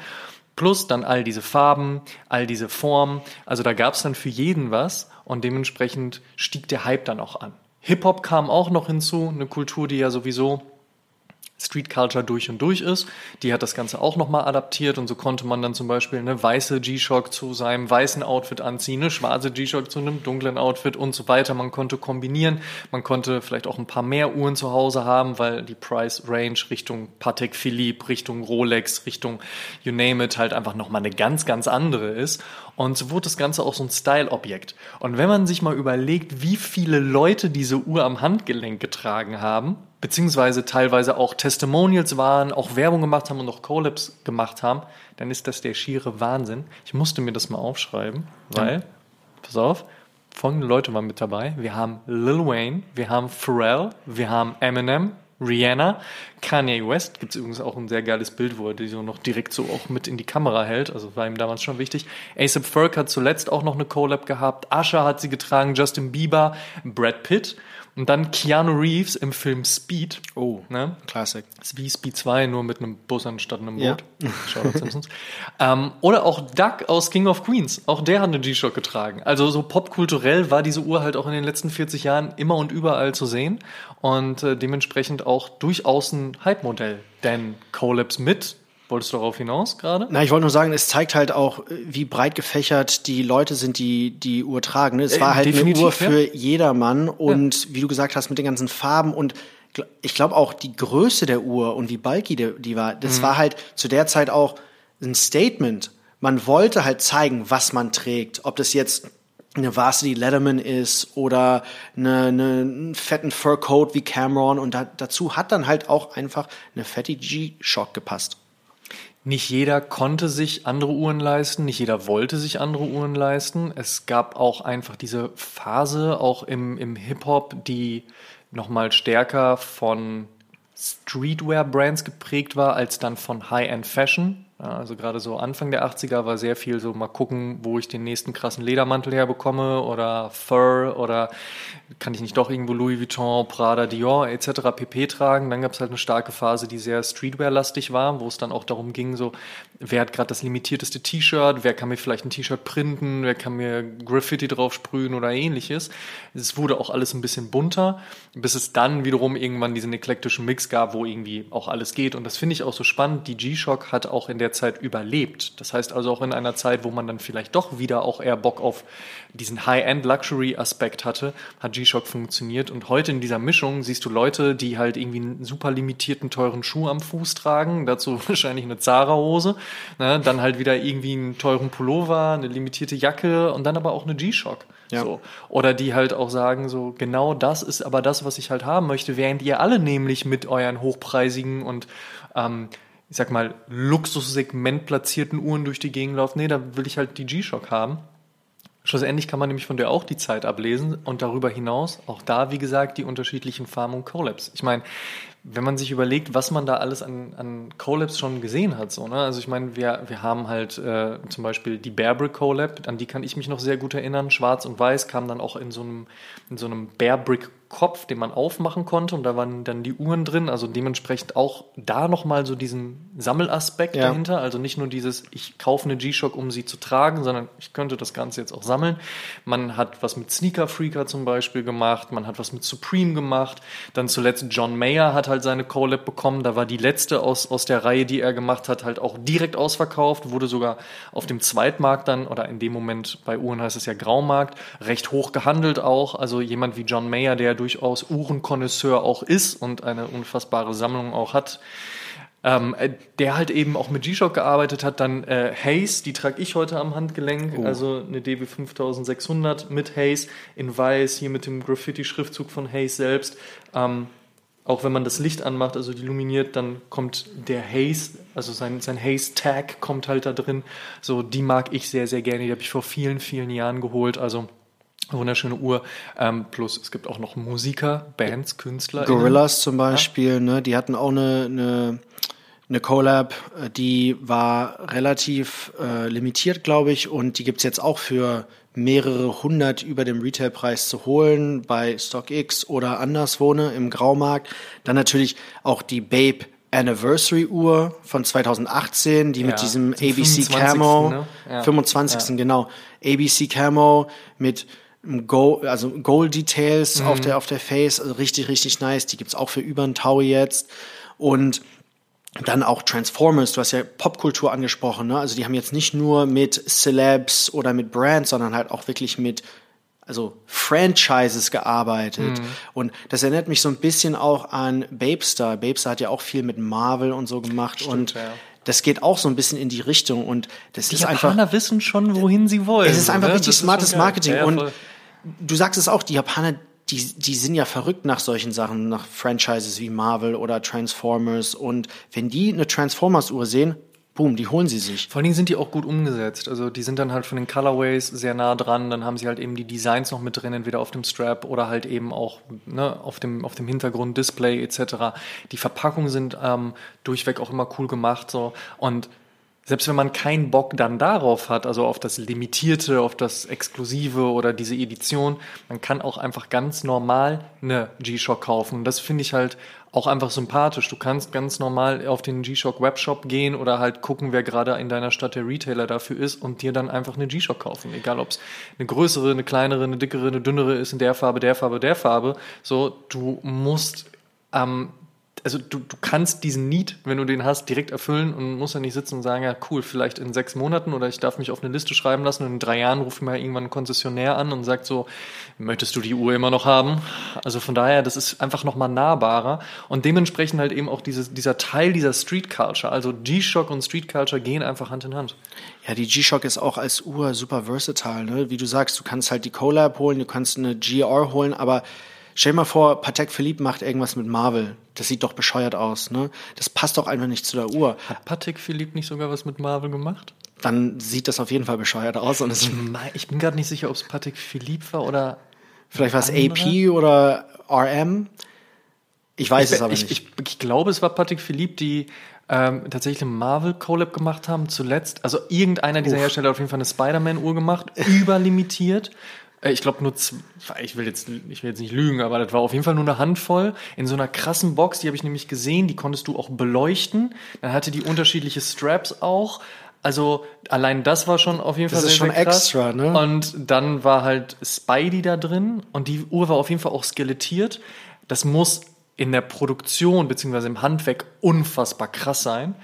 Speaker 1: Plus dann all diese Farben, all diese Formen. Also da gab es dann für jeden was und dementsprechend stieg der Hype dann auch an. Hip-Hop kam auch noch hinzu, eine Kultur, die ja sowieso Street Culture durch und durch ist. Die hat das Ganze auch nochmal adaptiert und so konnte man dann zum Beispiel eine weiße G-Shock zu seinem weißen Outfit anziehen, eine schwarze G-Shock zu einem dunklen Outfit und so weiter. Man konnte kombinieren. Man konnte vielleicht auch ein paar mehr Uhren zu Hause haben, weil die Price Range Richtung Patek Philippe, Richtung Rolex, Richtung you name it halt einfach nochmal eine ganz, ganz andere ist. Und so wurde das Ganze auch so ein Style-Objekt. Und wenn man sich mal überlegt, wie viele Leute diese Uhr am Handgelenk getragen haben, beziehungsweise teilweise auch Testimonials waren, auch Werbung gemacht haben und auch Collabs gemacht haben, dann ist das der schiere Wahnsinn. Ich musste mir das mal aufschreiben, weil, ja. pass auf, folgende Leute waren mit dabei. Wir haben Lil Wayne, wir haben Pharrell, wir haben Eminem, Rihanna, Kanye West, gibt es übrigens auch ein sehr geiles Bild, wo er die so noch direkt so auch mit in die Kamera hält, also war ihm damals schon wichtig. ASAP Ferg hat zuletzt auch noch eine Collab gehabt, Usher hat sie getragen, Justin Bieber, Brad Pitt und dann Keanu Reeves im Film Speed.
Speaker 2: Oh, ne? Classic.
Speaker 1: Ist wie Speed 2, nur mit einem Bus anstatt einem Boot. Ja. Shoutout Simpsons. ähm, oder auch Duck aus King of Queens. Auch der hat eine G-Shock getragen. Also so popkulturell war diese Uhr halt auch in den letzten 40 Jahren immer und überall zu sehen. Und äh, dementsprechend auch durchaus ein Hype-Modell. Denn Collabs mit Wolltest du darauf hinaus gerade?
Speaker 2: Na, ich wollte nur sagen, es zeigt halt auch, wie breit gefächert die Leute sind, die die Uhr tragen. Ne? Es äh, war halt eine Uhr für ja. jedermann und ja. wie du gesagt hast, mit den ganzen Farben und ich glaube auch die Größe der Uhr und wie bulky die, die war, das mhm. war halt zu der Zeit auch ein Statement. Man wollte halt zeigen, was man trägt. Ob das jetzt eine Varsity Letterman ist oder eine, eine, einen fetten Furcoat wie Cameron und da, dazu hat dann halt auch einfach eine fette G-Shock gepasst.
Speaker 1: Nicht jeder konnte sich andere Uhren leisten, nicht jeder wollte sich andere Uhren leisten. Es gab auch einfach diese Phase, auch im, im Hip-Hop, die nochmal stärker von Streetwear-Brands geprägt war, als dann von High-End-Fashion. Also gerade so Anfang der 80er war sehr viel so mal gucken, wo ich den nächsten krassen Ledermantel herbekomme oder Fur oder kann ich nicht doch irgendwo Louis Vuitton, Prada, Dior etc. pp tragen. Dann gab es halt eine starke Phase, die sehr Streetwear-lastig war, wo es dann auch darum ging, so wer hat gerade das limitierteste T-Shirt, wer kann mir vielleicht ein T-Shirt printen, wer kann mir Graffiti drauf sprühen oder ähnliches. Es wurde auch alles ein bisschen bunter, bis es dann wiederum irgendwann diesen eklektischen Mix gab, wo irgendwie auch alles geht. Und das finde ich auch so spannend. Die G-Shock hat auch in der Zeit überlebt. Das heißt also auch in einer Zeit, wo man dann vielleicht doch wieder auch eher Bock auf diesen High-End-Luxury-Aspekt hatte, hat G-Shock funktioniert. Und heute in dieser Mischung siehst du Leute, die halt irgendwie einen super limitierten, teuren Schuh am Fuß tragen, dazu <laughs> wahrscheinlich eine Zara-Hose, ne? dann halt wieder irgendwie einen teuren Pullover, eine limitierte Jacke und dann aber auch eine G-Shock. Ja. So. Oder die halt auch sagen, so genau das ist aber das, was ich halt haben möchte, während ihr alle nämlich mit euren hochpreisigen und ähm, ich sag mal, Luxussegment platzierten Uhren durch die Gegend laufen. Nee, da will ich halt die G-Shock haben. Schlussendlich kann man nämlich von der auch die Zeit ablesen und darüber hinaus auch da, wie gesagt, die unterschiedlichen Farm und Collabs. Ich meine, wenn man sich überlegt, was man da alles an, an Collabs schon gesehen hat, so, ne? Also ich meine, wir, wir haben halt äh, zum Beispiel die Bearbrick Collab, an die kann ich mich noch sehr gut erinnern. Schwarz und Weiß kam dann auch in so einem, in so einem Bearbrick Kopf, den man aufmachen konnte und da waren dann die Uhren drin, also dementsprechend auch da nochmal so diesen Sammelaspekt ja. dahinter, also nicht nur dieses, ich kaufe eine G-Shock, um sie zu tragen, sondern ich könnte das Ganze jetzt auch sammeln. Man hat was mit Sneaker Freaker zum Beispiel gemacht, man hat was mit Supreme gemacht, dann zuletzt John Mayer hat halt seine Collab bekommen, da war die letzte aus, aus der Reihe, die er gemacht hat, halt auch direkt ausverkauft, wurde sogar auf dem Zweitmarkt dann, oder in dem Moment bei Uhren heißt es ja Graumarkt, recht hoch gehandelt auch, also jemand wie John Mayer, der durchaus Uhrenkonnoisseur auch ist und eine unfassbare Sammlung auch hat, ähm, äh, der halt eben auch mit G-Shock gearbeitet hat. Dann äh, Haze, die trage ich heute am Handgelenk, oh. also eine DB 5600 mit Haze in weiß, hier mit dem Graffiti-Schriftzug von Haze selbst. Ähm, auch wenn man das Licht anmacht, also illuminiert, dann kommt der Haze, also sein, sein Haze-Tag kommt halt da drin. So, die mag ich sehr, sehr gerne. Die habe ich vor vielen, vielen Jahren geholt. Also Wunderschöne Uhr. Ähm, plus es gibt auch noch Musiker, Bands, Künstler.
Speaker 2: Gorillas zum Beispiel, ja. ne? Die hatten auch eine, eine, eine Collab, äh, die war relativ äh, limitiert, glaube ich, und die gibt's jetzt auch für mehrere hundert über dem Retailpreis zu holen bei StockX oder anderswo ne, im Graumarkt. Dann natürlich auch die Babe Anniversary Uhr von 2018, die ja, mit diesem ABC Camo, ne? ja. 25. Ja. genau, ABC Camo mit Gold, also Gold Details mhm. auf der auf der Face, also richtig richtig nice. Die gibt's auch für über ein Tau jetzt und dann auch Transformers, du hast ja Popkultur angesprochen, ne? Also die haben jetzt nicht nur mit Celebs oder mit Brands, sondern halt auch wirklich mit also Franchises gearbeitet. Mhm. Und das erinnert mich so ein bisschen auch an Babestar. Babestar hat ja auch viel mit Marvel und so gemacht Stimmt, und ja. Das geht auch so ein bisschen in die Richtung und das
Speaker 1: die
Speaker 2: ist Japaner einfach. Die
Speaker 1: Japaner wissen schon, wohin sie wollen.
Speaker 2: Es ist einfach ne? richtig smartes Marketing ja, und du sagst es auch, die Japaner, die, die sind ja verrückt nach solchen Sachen, nach Franchises wie Marvel oder Transformers. Und wenn die eine Transformers-Uhr sehen, boom, die holen sie sich.
Speaker 1: Vor allen Dingen sind die auch gut umgesetzt. Also die sind dann halt von den Colorways sehr nah dran. Dann haben sie halt eben die Designs noch mit drin, entweder auf dem Strap oder halt eben auch ne, auf dem auf dem Hintergrund Display etc. Die Verpackungen sind ähm, durchweg auch immer cool gemacht so und selbst wenn man keinen Bock dann darauf hat, also auf das Limitierte, auf das Exklusive oder diese Edition, man kann auch einfach ganz normal eine G-Shock kaufen. Und das finde ich halt auch einfach sympathisch. Du kannst ganz normal auf den G-Shock Webshop gehen oder halt gucken, wer gerade in deiner Stadt der Retailer dafür ist und dir dann einfach eine G-Shock kaufen. Egal ob es eine größere, eine kleinere, eine dickere, eine dünnere ist, in der Farbe, der Farbe, der Farbe. So, du musst ähm, also du, du kannst diesen Need, wenn du den hast, direkt erfüllen und musst ja nicht sitzen und sagen, ja cool, vielleicht in sechs Monaten oder ich darf mich auf eine Liste schreiben lassen und in drei Jahren ruft mir irgendwann ein Konzessionär an und sagt so, möchtest du die Uhr immer noch haben? Also von daher, das ist einfach nochmal nahbarer und dementsprechend halt eben auch dieses, dieser Teil dieser Street Culture, also G-Shock und Street Culture gehen einfach Hand in Hand.
Speaker 2: Ja, die G-Shock ist auch als Uhr super versatile, ne? Wie du sagst, du kannst halt die Collab holen, du kannst eine GR holen, aber Stell dir mal vor, Patek Philippe macht irgendwas mit Marvel. Das sieht doch bescheuert aus, ne? Das passt doch einfach nicht zu der Uhr.
Speaker 1: Hat Patek Philippe nicht sogar was mit Marvel gemacht?
Speaker 2: Dann sieht das auf jeden Fall bescheuert aus. Und
Speaker 1: ich, ich bin gerade nicht sicher, ob es Patek Philippe war oder.
Speaker 2: Vielleicht war es AP oder RM. Ich weiß ich, es aber
Speaker 1: ich,
Speaker 2: nicht.
Speaker 1: Ich, ich, glaube, es war Patek Philippe, die ähm, tatsächlich eine Marvel Collab gemacht haben zuletzt. Also irgendeiner dieser Uff. Hersteller hat auf jeden Fall eine Spider-Man Uhr gemacht, <laughs> überlimitiert. Äh, ich glaube nur, zwei, ich will jetzt, ich will jetzt nicht lügen, aber das war auf jeden Fall nur eine Handvoll in so einer krassen Box. Die habe ich nämlich gesehen. Die konntest du auch beleuchten. Dann hatte die unterschiedliche Straps auch. Also allein das war schon auf jeden Fall
Speaker 2: das ist sehr, schon krass. extra, ne?
Speaker 1: Und dann war halt Spidey da drin und die Uhr war auf jeden Fall auch skelettiert. Das muss in der Produktion beziehungsweise im Handwerk unfassbar krass sein.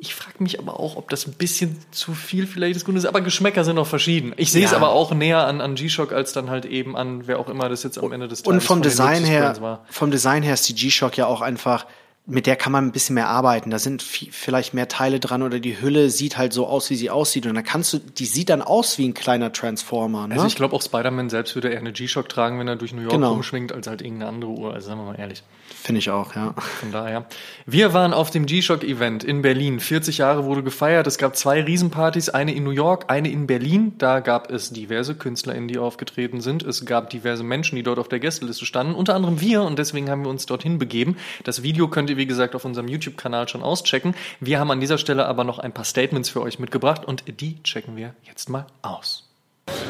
Speaker 1: Ich frage mich aber auch, ob das ein bisschen zu viel vielleicht des Guten ist. Aber Geschmäcker sind auch verschieden. Ich sehe ja. es aber auch näher an, an G-Shock als dann halt eben an wer auch immer das jetzt am Ende des
Speaker 2: Tages Und vom Design her, vom Design her ist die G-Shock ja auch einfach mit der kann man ein bisschen mehr arbeiten. Da sind vielleicht mehr Teile dran oder die Hülle sieht halt so aus, wie sie aussieht. Und dann kannst du, die sieht dann aus wie ein kleiner Transformer. Ne?
Speaker 1: Also ich glaube auch Spider-Man selbst würde eher eine G-Shock tragen, wenn er durch New York genau. rumschwingt, als halt irgendeine andere Uhr. Also sagen wir mal ehrlich.
Speaker 2: Finde ich auch, ja.
Speaker 1: Von daher. Wir waren auf dem G-Shock-Event in Berlin. 40 Jahre wurde gefeiert. Es gab zwei Riesenpartys, eine in New York, eine in Berlin. Da gab es diverse KünstlerInnen, die aufgetreten sind. Es gab diverse Menschen, die dort auf der Gästeliste standen. Unter anderem wir und deswegen haben wir uns dorthin begeben. Das Video könnt ihr, wie gesagt, auf unserem YouTube-Kanal schon auschecken. Wir haben an dieser Stelle aber noch ein paar Statements für euch mitgebracht und die checken wir jetzt mal aus.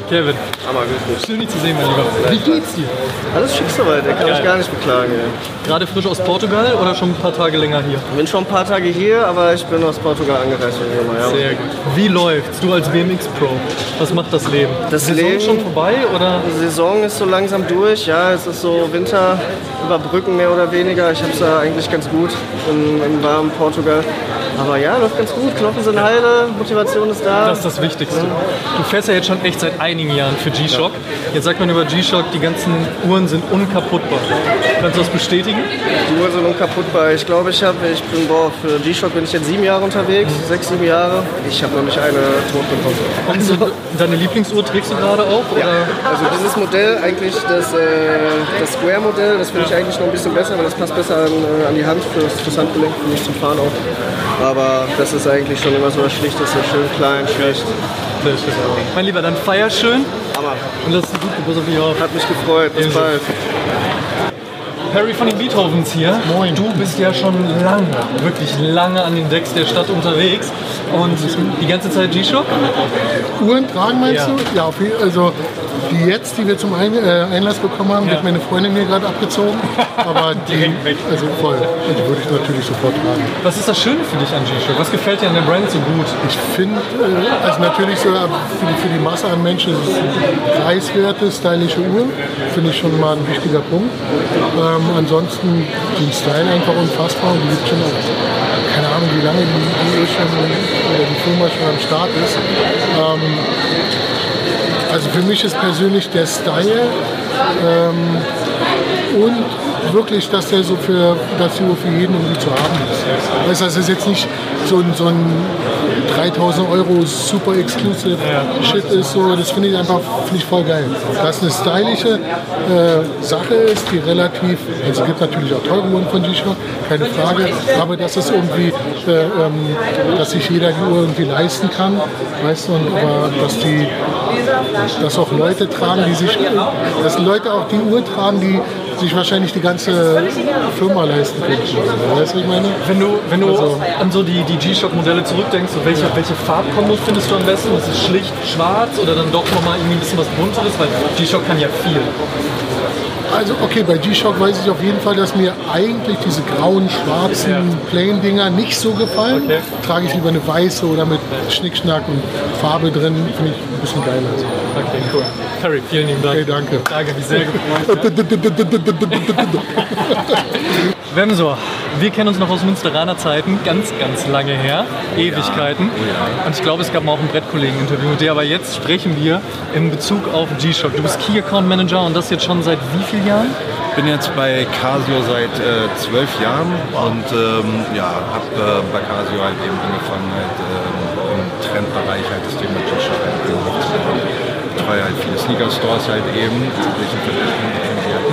Speaker 1: Kevin.
Speaker 3: Hammer, grüß
Speaker 1: Schön, dich zu sehen, mein Lieber. Wie geht's dir?
Speaker 3: Alles schick soweit, der kann Geil. mich gar nicht beklagen. Ey.
Speaker 1: Gerade frisch aus Portugal oder schon ein paar Tage länger hier?
Speaker 3: Ich bin schon ein paar Tage hier, aber ich bin aus Portugal angereist.
Speaker 1: Ja. Sehr gut. Wie läuft's? Du als BMX Pro, was macht das Leben?
Speaker 3: Das Saison Leben
Speaker 1: schon vorbei oder?
Speaker 3: Die Saison ist so langsam durch, ja. Es ist so Winter überbrücken mehr oder weniger. Ich habe es da eigentlich ganz gut im, im warmen Portugal. Aber ja, läuft ganz gut. Knochen sind heile, Motivation ist da.
Speaker 1: Das ist das Wichtigste. Du fährst ja jetzt schon echt seit einigen Jahren für G-Shock. Jetzt sagt man über G-Shock, die ganzen Uhren sind unkaputtbar. Kannst du das bestätigen?
Speaker 3: Die Uhren sind unkaputtbar. Ich glaube, ich habe, ich bin, boah, für G-Shock bin ich jetzt sieben Jahre unterwegs, sechs, sieben Jahre. Ich habe noch nicht eine tot bekommen.
Speaker 1: Also, deine Lieblingsuhr trägst du gerade auch?
Speaker 3: Ja. Also dieses Modell, eigentlich das, äh, das Square-Modell, das finde ich eigentlich noch ein bisschen besser, weil das passt besser an, äh, an die Hand fürs, fürs Handgelenk, für mich zum Fahren auch. Aber das ist eigentlich schon immer so das Schlichteste, schön klein, schlicht.
Speaker 1: Sehr schön. Mein Lieber, dann feier schön.
Speaker 3: Hammer.
Speaker 1: Und lass es gut, pass auf dich auf.
Speaker 3: Hat mich gefreut. Bis Ebenso. bald.
Speaker 1: Perry von den Beethovens hier.
Speaker 4: Moin.
Speaker 1: Du bist ja schon lange, wirklich lange an den Decks der Stadt unterwegs. Und die ganze Zeit G-Shock?
Speaker 4: Uhren tragen meinst ja. du? Ja, also die jetzt, die wir zum Ein äh, Einlass bekommen haben, ja. wird meine Freundin mir gerade abgezogen. Aber <laughs> die, also voll, die würde ich natürlich sofort tragen.
Speaker 1: Was ist das Schöne für dich an G-Shock? Was gefällt dir an der Brand so gut?
Speaker 4: Ich finde, äh, also natürlich so für die, für die Masse an Menschen ist es preiswerte, stylische Uhr. Finde ich schon mal ein wichtiger Punkt. Ähm, ansonsten den Style einfach unfassbar und die gibt schon auch, keine Ahnung, wie lange die, die, schon, oder die Firma schon am Start ist. Ähm, also für mich ist persönlich der Style ähm, und wirklich, dass der so für, dass für jeden irgendwie zu haben ist. Das heißt, das ist jetzt nicht so ein, so ein 3000 Euro super exclusive Shit ist, so, das finde ich einfach find ich voll geil. Dass eine stylische äh, Sache ist, die relativ, also es gibt natürlich auch teure Uhren von G-Shock, keine Frage, aber dass es irgendwie, äh, ähm, dass sich jeder die Uhr irgendwie leisten kann, weißt du, und, aber dass die, dass auch Leute tragen, die sich, dass Leute auch die Uhr tragen, die sich wahrscheinlich die ganze Firma leisten könnten. Weißt du, ich meine?
Speaker 1: Wenn du, wenn du also, an so die, die G-Shock-Modelle zurückdenkst, so welche, ja. welche Farbkombos findest du am besten? Ist es schlicht schwarz oder dann doch nochmal irgendwie ein bisschen was bunteres? Weil G-Shock kann ja viel.
Speaker 4: Also okay, bei G-Shock weiß ich auf jeden Fall, dass mir eigentlich diese grauen, schwarzen. Plain-Dinger nicht so gefallen. Okay. Trage ich lieber eine weiße oder mit Schnickschnack und Farbe drin, finde ich ein bisschen geiler.
Speaker 1: Okay, cool. Harry, vielen lieben Dank.
Speaker 4: Okay, danke.
Speaker 1: Danke, mich sehr gefreut. <laughs> Wemsor, wir kennen uns noch aus Münsteraner Zeiten, ganz, ganz lange her, oh Ewigkeiten. Oh. Und ich glaube, es gab mal auch ein Brettkollegen-Interview mit dir, aber jetzt sprechen wir in Bezug auf G-Shock. Du bist Key Account Manager und das jetzt schon seit wie vielen Jahren?
Speaker 5: Ich bin jetzt bei Casio seit äh, zwölf Jahren und ähm, ja, habe äh, bei Casio halt eben angefangen, halt, äh, im Trendbereich halt das Thema G-Shock halt betreue halt viele Sneaker-Stores halt eben,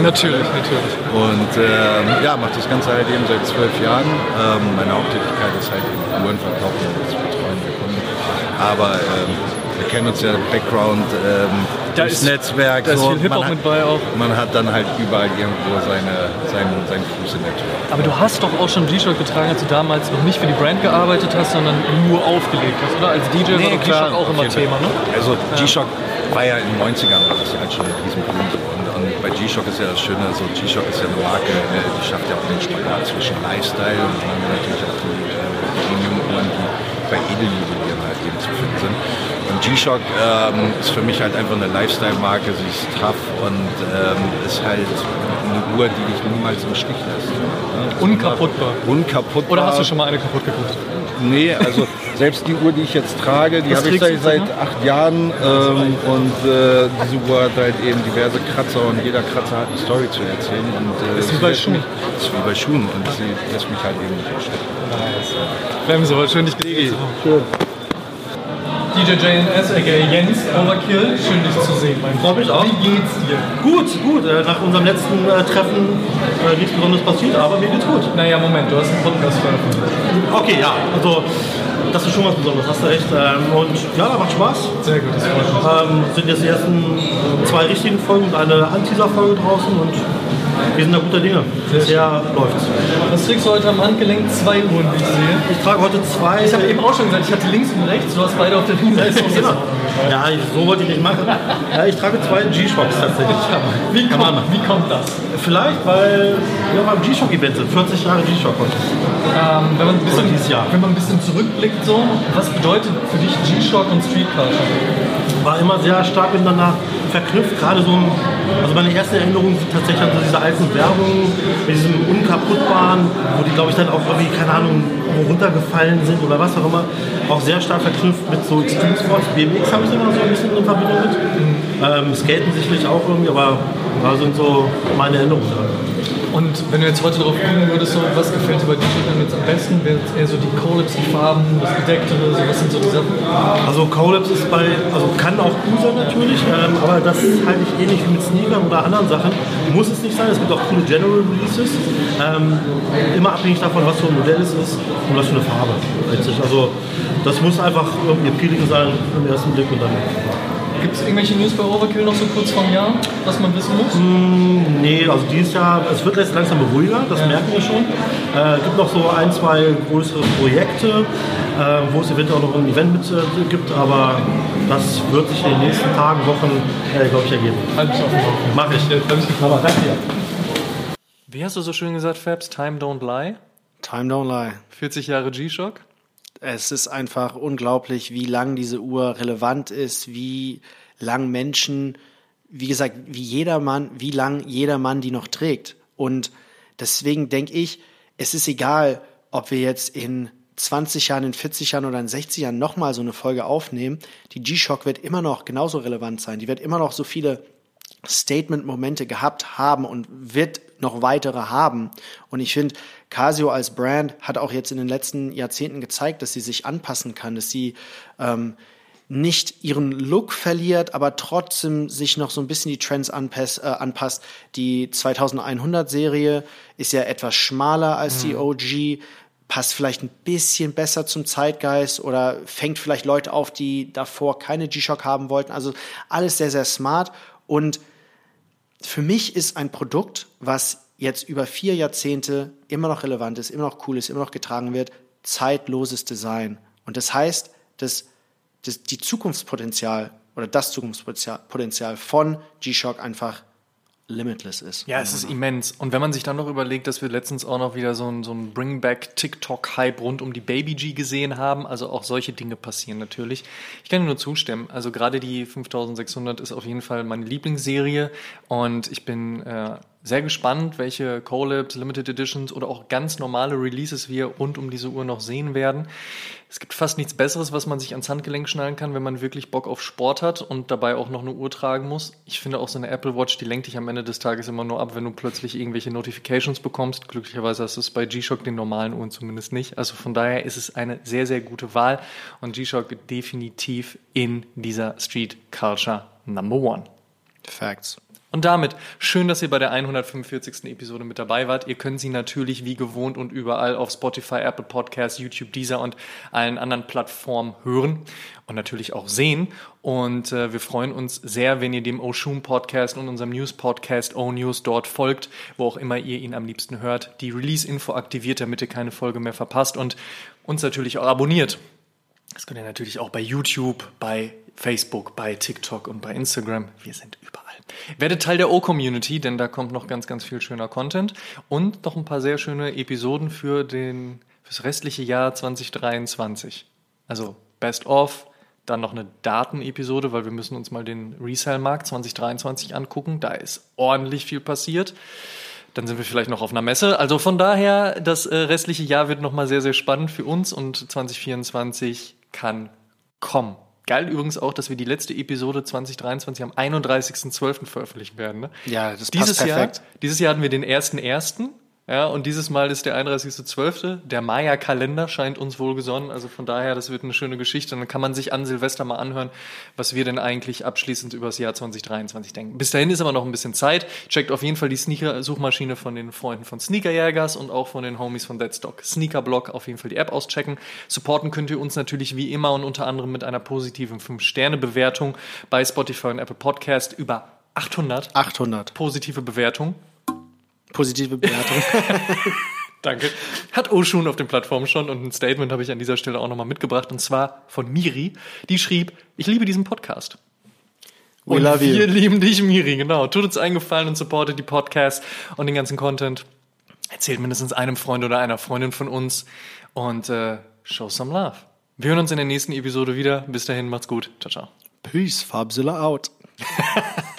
Speaker 1: Natürlich, natürlich.
Speaker 5: Und ähm, ja, mache das Ganze halt eben seit zwölf Jahren. Ähm, meine Haupttätigkeit ist halt eben Uhren verkaufen und das Betreuen der Kunden. Aber ähm, wir kennen uns ja Background, ähm,
Speaker 1: da das
Speaker 5: Netzwerk.
Speaker 1: Da ist so. viel Hip-Hop mit bei auch.
Speaker 5: Man hat dann halt überall irgendwo seine, seinen, seinen Fuß in der Tür.
Speaker 1: Aber du hast doch auch schon G-Shock getragen, als du damals noch nicht für die Brand gearbeitet hast, sondern nur aufgelegt hast, oder? Als DJ nee, war G-Shock auch immer Thema, ne?
Speaker 5: Also G-Shock war ja in den 90ern war das halt schon ein Riesenpunkt. Und, und bei G-Shock ist ja das Schöne, so G-Shock ist ja eine Marke, äh, die schafft ja auch den Spagat zwischen Lifestyle und dann haben wir natürlich auch die äh, Premium-Uhren, die bei Edeljuwelieren halt eben zu finden sind. Und G-Shock ähm, ist für mich halt einfach eine Lifestyle-Marke, sie ist tough und ähm, ist halt eine Uhr, die dich niemals im Stich lässt.
Speaker 1: Ne? Unkaputtbar.
Speaker 5: Unkaputtbar.
Speaker 1: Oder hast du schon mal eine kaputt geguckt?
Speaker 5: Nee, also selbst die Uhr, die ich jetzt trage, die habe ich seit, seit acht Jahren ähm, und äh, diese Uhr hat halt eben diverse Kratzer und jeder Kratzer hat eine Story zu erzählen. Und, äh,
Speaker 1: Ist wie bei Schuhen.
Speaker 5: Ist wie bei Schuhen und sie lässt mich halt eben nicht stecken.
Speaker 1: Bremse, aber schön dich gesehen zu haben. DJ JNS, aka Jens, Overkill, schön dich zu sehen, mein
Speaker 6: Freut mich auch.
Speaker 1: Wie geht's dir?
Speaker 6: Gut, gut. Äh, Nach unserem letzten äh, Treffen äh, nichts Besonderes passiert, aber mir geht's gut.
Speaker 1: Naja, Moment, du hast einen Podcast veröffentlicht.
Speaker 6: Okay, ja. Also, das ist schon was Besonderes, hast du recht. Ähm, Und ja, da macht Spaß.
Speaker 1: Sehr gut, das freut mich.
Speaker 6: Ähm, sind jetzt die ersten zwei richtigen Folgen und eine Anteaser-Folge draußen und wir sind da guter Dinge. Bisher läuft's.
Speaker 1: Was trägst du heute am Handgelenk? Zwei Uhren, wie ich sehe.
Speaker 6: Ich trage heute zwei.
Speaker 1: Ich habe eben auch schon gesagt, ich hatte links und rechts, du hast beide auf der linken Seite.
Speaker 6: Ja, ich, so wollte ich nicht machen. Ja, ich trage zwei G-Shocks tatsächlich.
Speaker 1: Wie kommt, wie kommt das?
Speaker 6: Vielleicht, weil wir beim G-Shock-Event sind. 40 Jahre G-Shock heute.
Speaker 1: Ähm, wenn, man ein bisschen,
Speaker 6: dieses Jahr.
Speaker 1: wenn man ein bisschen zurückblickt, so, was bedeutet für dich G-Shock und Street Culture?
Speaker 6: war immer sehr stark miteinander verknüpft. Gerade so, also meine ersten Erinnerungen sind tatsächlich an so diese alten Werbungen mit diesem unkaputtbaren, wo die, glaube ich, dann auch irgendwie, keine Ahnung, wo runtergefallen sind oder was auch immer, auch sehr stark verknüpft mit so Extreme Sports. BMX habe ich sogar so ein bisschen in Verbindung mit. Ähm, Skaten sicherlich auch irgendwie, aber da sind so meine Erinnerungen dran.
Speaker 1: Und wenn du jetzt heute drauf gucken würdest, so, was gefällt dir bei dann jetzt am besten? Wäre eher so die Collabs, die Farben, das Gedecktere, so, was sind so die Sachen?
Speaker 6: Also Collabs ist bei, also kann auch cool sein natürlich, ähm, aber das halte ich ähnlich wie mit Sneakern oder anderen Sachen. Muss es nicht sein, es gibt auch coole General Releases. Ähm, immer abhängig davon, was für ein Modell es ist und was für eine Farbe. Also das muss einfach irgendwie appealing sein im ersten Blick und dann.
Speaker 1: Gibt es irgendwelche News bei Overkill noch so kurz vom Jahr, was man wissen muss?
Speaker 6: Nee, also dieses Jahr, es wird jetzt langsam ruhiger, das merken wir schon. Es äh, gibt noch so ein, zwei größere Projekte, äh, wo es eventuell auch noch ein Event mit äh, gibt, aber das wird sich in den nächsten Tagen, Wochen, äh, glaube ich, ergeben.
Speaker 1: Halt mich auf dem Laufenden.
Speaker 6: Mach ich.
Speaker 1: Aber danke dir. Wie hast du so schön gesagt, Fabs? Time don't lie.
Speaker 2: Time don't lie.
Speaker 1: 40 Jahre G-Shock.
Speaker 2: Es ist einfach unglaublich, wie lang diese Uhr relevant ist, wie lang Menschen, wie gesagt, wie jeder Mann, wie lang jeder Mann die noch trägt. Und deswegen denke ich, es ist egal, ob wir jetzt in 20 Jahren, in 40 Jahren oder in 60 Jahren nochmal so eine Folge aufnehmen. Die G-Shock wird immer noch genauso relevant sein. Die wird immer noch so viele Statement-Momente gehabt haben und wird noch weitere haben. Und ich finde, Casio als Brand hat auch jetzt in den letzten Jahrzehnten gezeigt, dass sie sich anpassen kann, dass sie ähm, nicht ihren Look verliert, aber trotzdem sich noch so ein bisschen die Trends anpass, äh, anpasst. Die 2100-Serie ist ja etwas schmaler als die OG, passt vielleicht ein bisschen besser zum Zeitgeist oder fängt vielleicht Leute auf, die davor keine G-Shock haben wollten. Also alles sehr, sehr smart und für mich ist ein Produkt, was jetzt über vier Jahrzehnte immer noch relevant ist, immer noch cool ist, immer noch getragen wird, zeitloses Design. Und das heißt, dass, dass die Zukunftspotenzial oder das Zukunftspotenzial Potenzial von G-Shock einfach limitless ist.
Speaker 1: Ja, es ist immens. Und wenn man sich dann noch überlegt, dass wir letztens auch noch wieder so ein, so ein Bring-Back-TikTok-Hype rund um die Baby G gesehen haben, also auch solche Dinge passieren natürlich. Ich kann dir nur zustimmen. Also gerade die 5600 ist auf jeden Fall meine Lieblingsserie und ich bin äh, sehr gespannt, welche Collabs, Limited Editions oder auch ganz normale Releases wir rund um diese Uhr noch sehen werden. Es gibt fast nichts Besseres, was man sich ans Handgelenk schnallen kann, wenn man wirklich Bock auf Sport hat und dabei auch noch eine Uhr tragen muss. Ich finde auch so eine Apple Watch, die lenkt dich am Ende des Tages immer nur ab, wenn du plötzlich irgendwelche Notifications bekommst. Glücklicherweise hast du es bei G-Shock, den normalen Uhren zumindest nicht. Also von daher ist es eine sehr, sehr gute Wahl und G-Shock definitiv in dieser Street Culture Number One.
Speaker 2: Facts.
Speaker 1: Und damit schön, dass ihr bei der 145. Episode mit dabei wart. Ihr könnt sie natürlich wie gewohnt und überall auf Spotify, Apple Podcasts, YouTube, Deezer und allen anderen Plattformen hören und natürlich auch sehen. Und äh, wir freuen uns sehr, wenn ihr dem Oshun Podcast und unserem News Podcast O News dort folgt, wo auch immer ihr ihn am liebsten hört. Die Release-Info aktiviert, damit ihr keine Folge mehr verpasst und uns natürlich auch abonniert. Das könnt ihr natürlich auch bei YouTube, bei Facebook, bei TikTok und bei Instagram. Wir sind. Werdet Teil der O-Community, denn da kommt noch ganz, ganz viel schöner Content und noch ein paar sehr schöne Episoden für den, fürs restliche Jahr 2023. Also Best of, dann noch eine Datenepisode, weil wir müssen uns mal den Resale-Markt 2023 angucken. Da ist ordentlich viel passiert. dann sind wir vielleicht noch auf einer Messe. Also von daher, das äh, restliche Jahr wird nochmal sehr, sehr spannend für uns und 2024 kann kommen. Geil übrigens auch, dass wir die letzte Episode 2023 am 31.12. veröffentlichen werden. Ne?
Speaker 2: Ja, das passt
Speaker 1: dieses
Speaker 2: perfekt.
Speaker 1: Jahr, dieses Jahr hatten wir den 1.1. Ja, und dieses Mal ist der 31.12. Der Maya-Kalender scheint uns wohl gesonnen. Also von daher, das wird eine schöne Geschichte. Und dann kann man sich an Silvester mal anhören, was wir denn eigentlich abschließend über das Jahr 2023 denken. Bis dahin ist aber noch ein bisschen Zeit. Checkt auf jeden Fall die Sneaker-Suchmaschine von den Freunden von Sneakerjägers und auch von den Homies von Deadstock. Sneakerblock auf jeden Fall die App auschecken. Supporten könnt ihr uns natürlich wie immer und unter anderem mit einer positiven 5-Sterne-Bewertung bei Spotify und Apple Podcast über 800
Speaker 2: 800.
Speaker 1: positive Bewertungen.
Speaker 2: Positive Bewertung. <laughs>
Speaker 1: Danke. Hat Oshun auf den Plattformen schon und ein Statement habe ich an dieser Stelle auch nochmal mitgebracht und zwar von Miri. Die schrieb, ich liebe diesen Podcast.
Speaker 2: We
Speaker 1: und
Speaker 2: love you.
Speaker 1: wir lieben dich, Miri, genau. Tut uns einen Gefallen und supportet die Podcasts und den ganzen Content. Erzählt mindestens einem Freund oder einer Freundin von uns und äh, show some love. Wir hören uns in der nächsten Episode wieder. Bis dahin, macht's gut. Ciao, ciao.
Speaker 2: Peace, Farbzilla out. <laughs>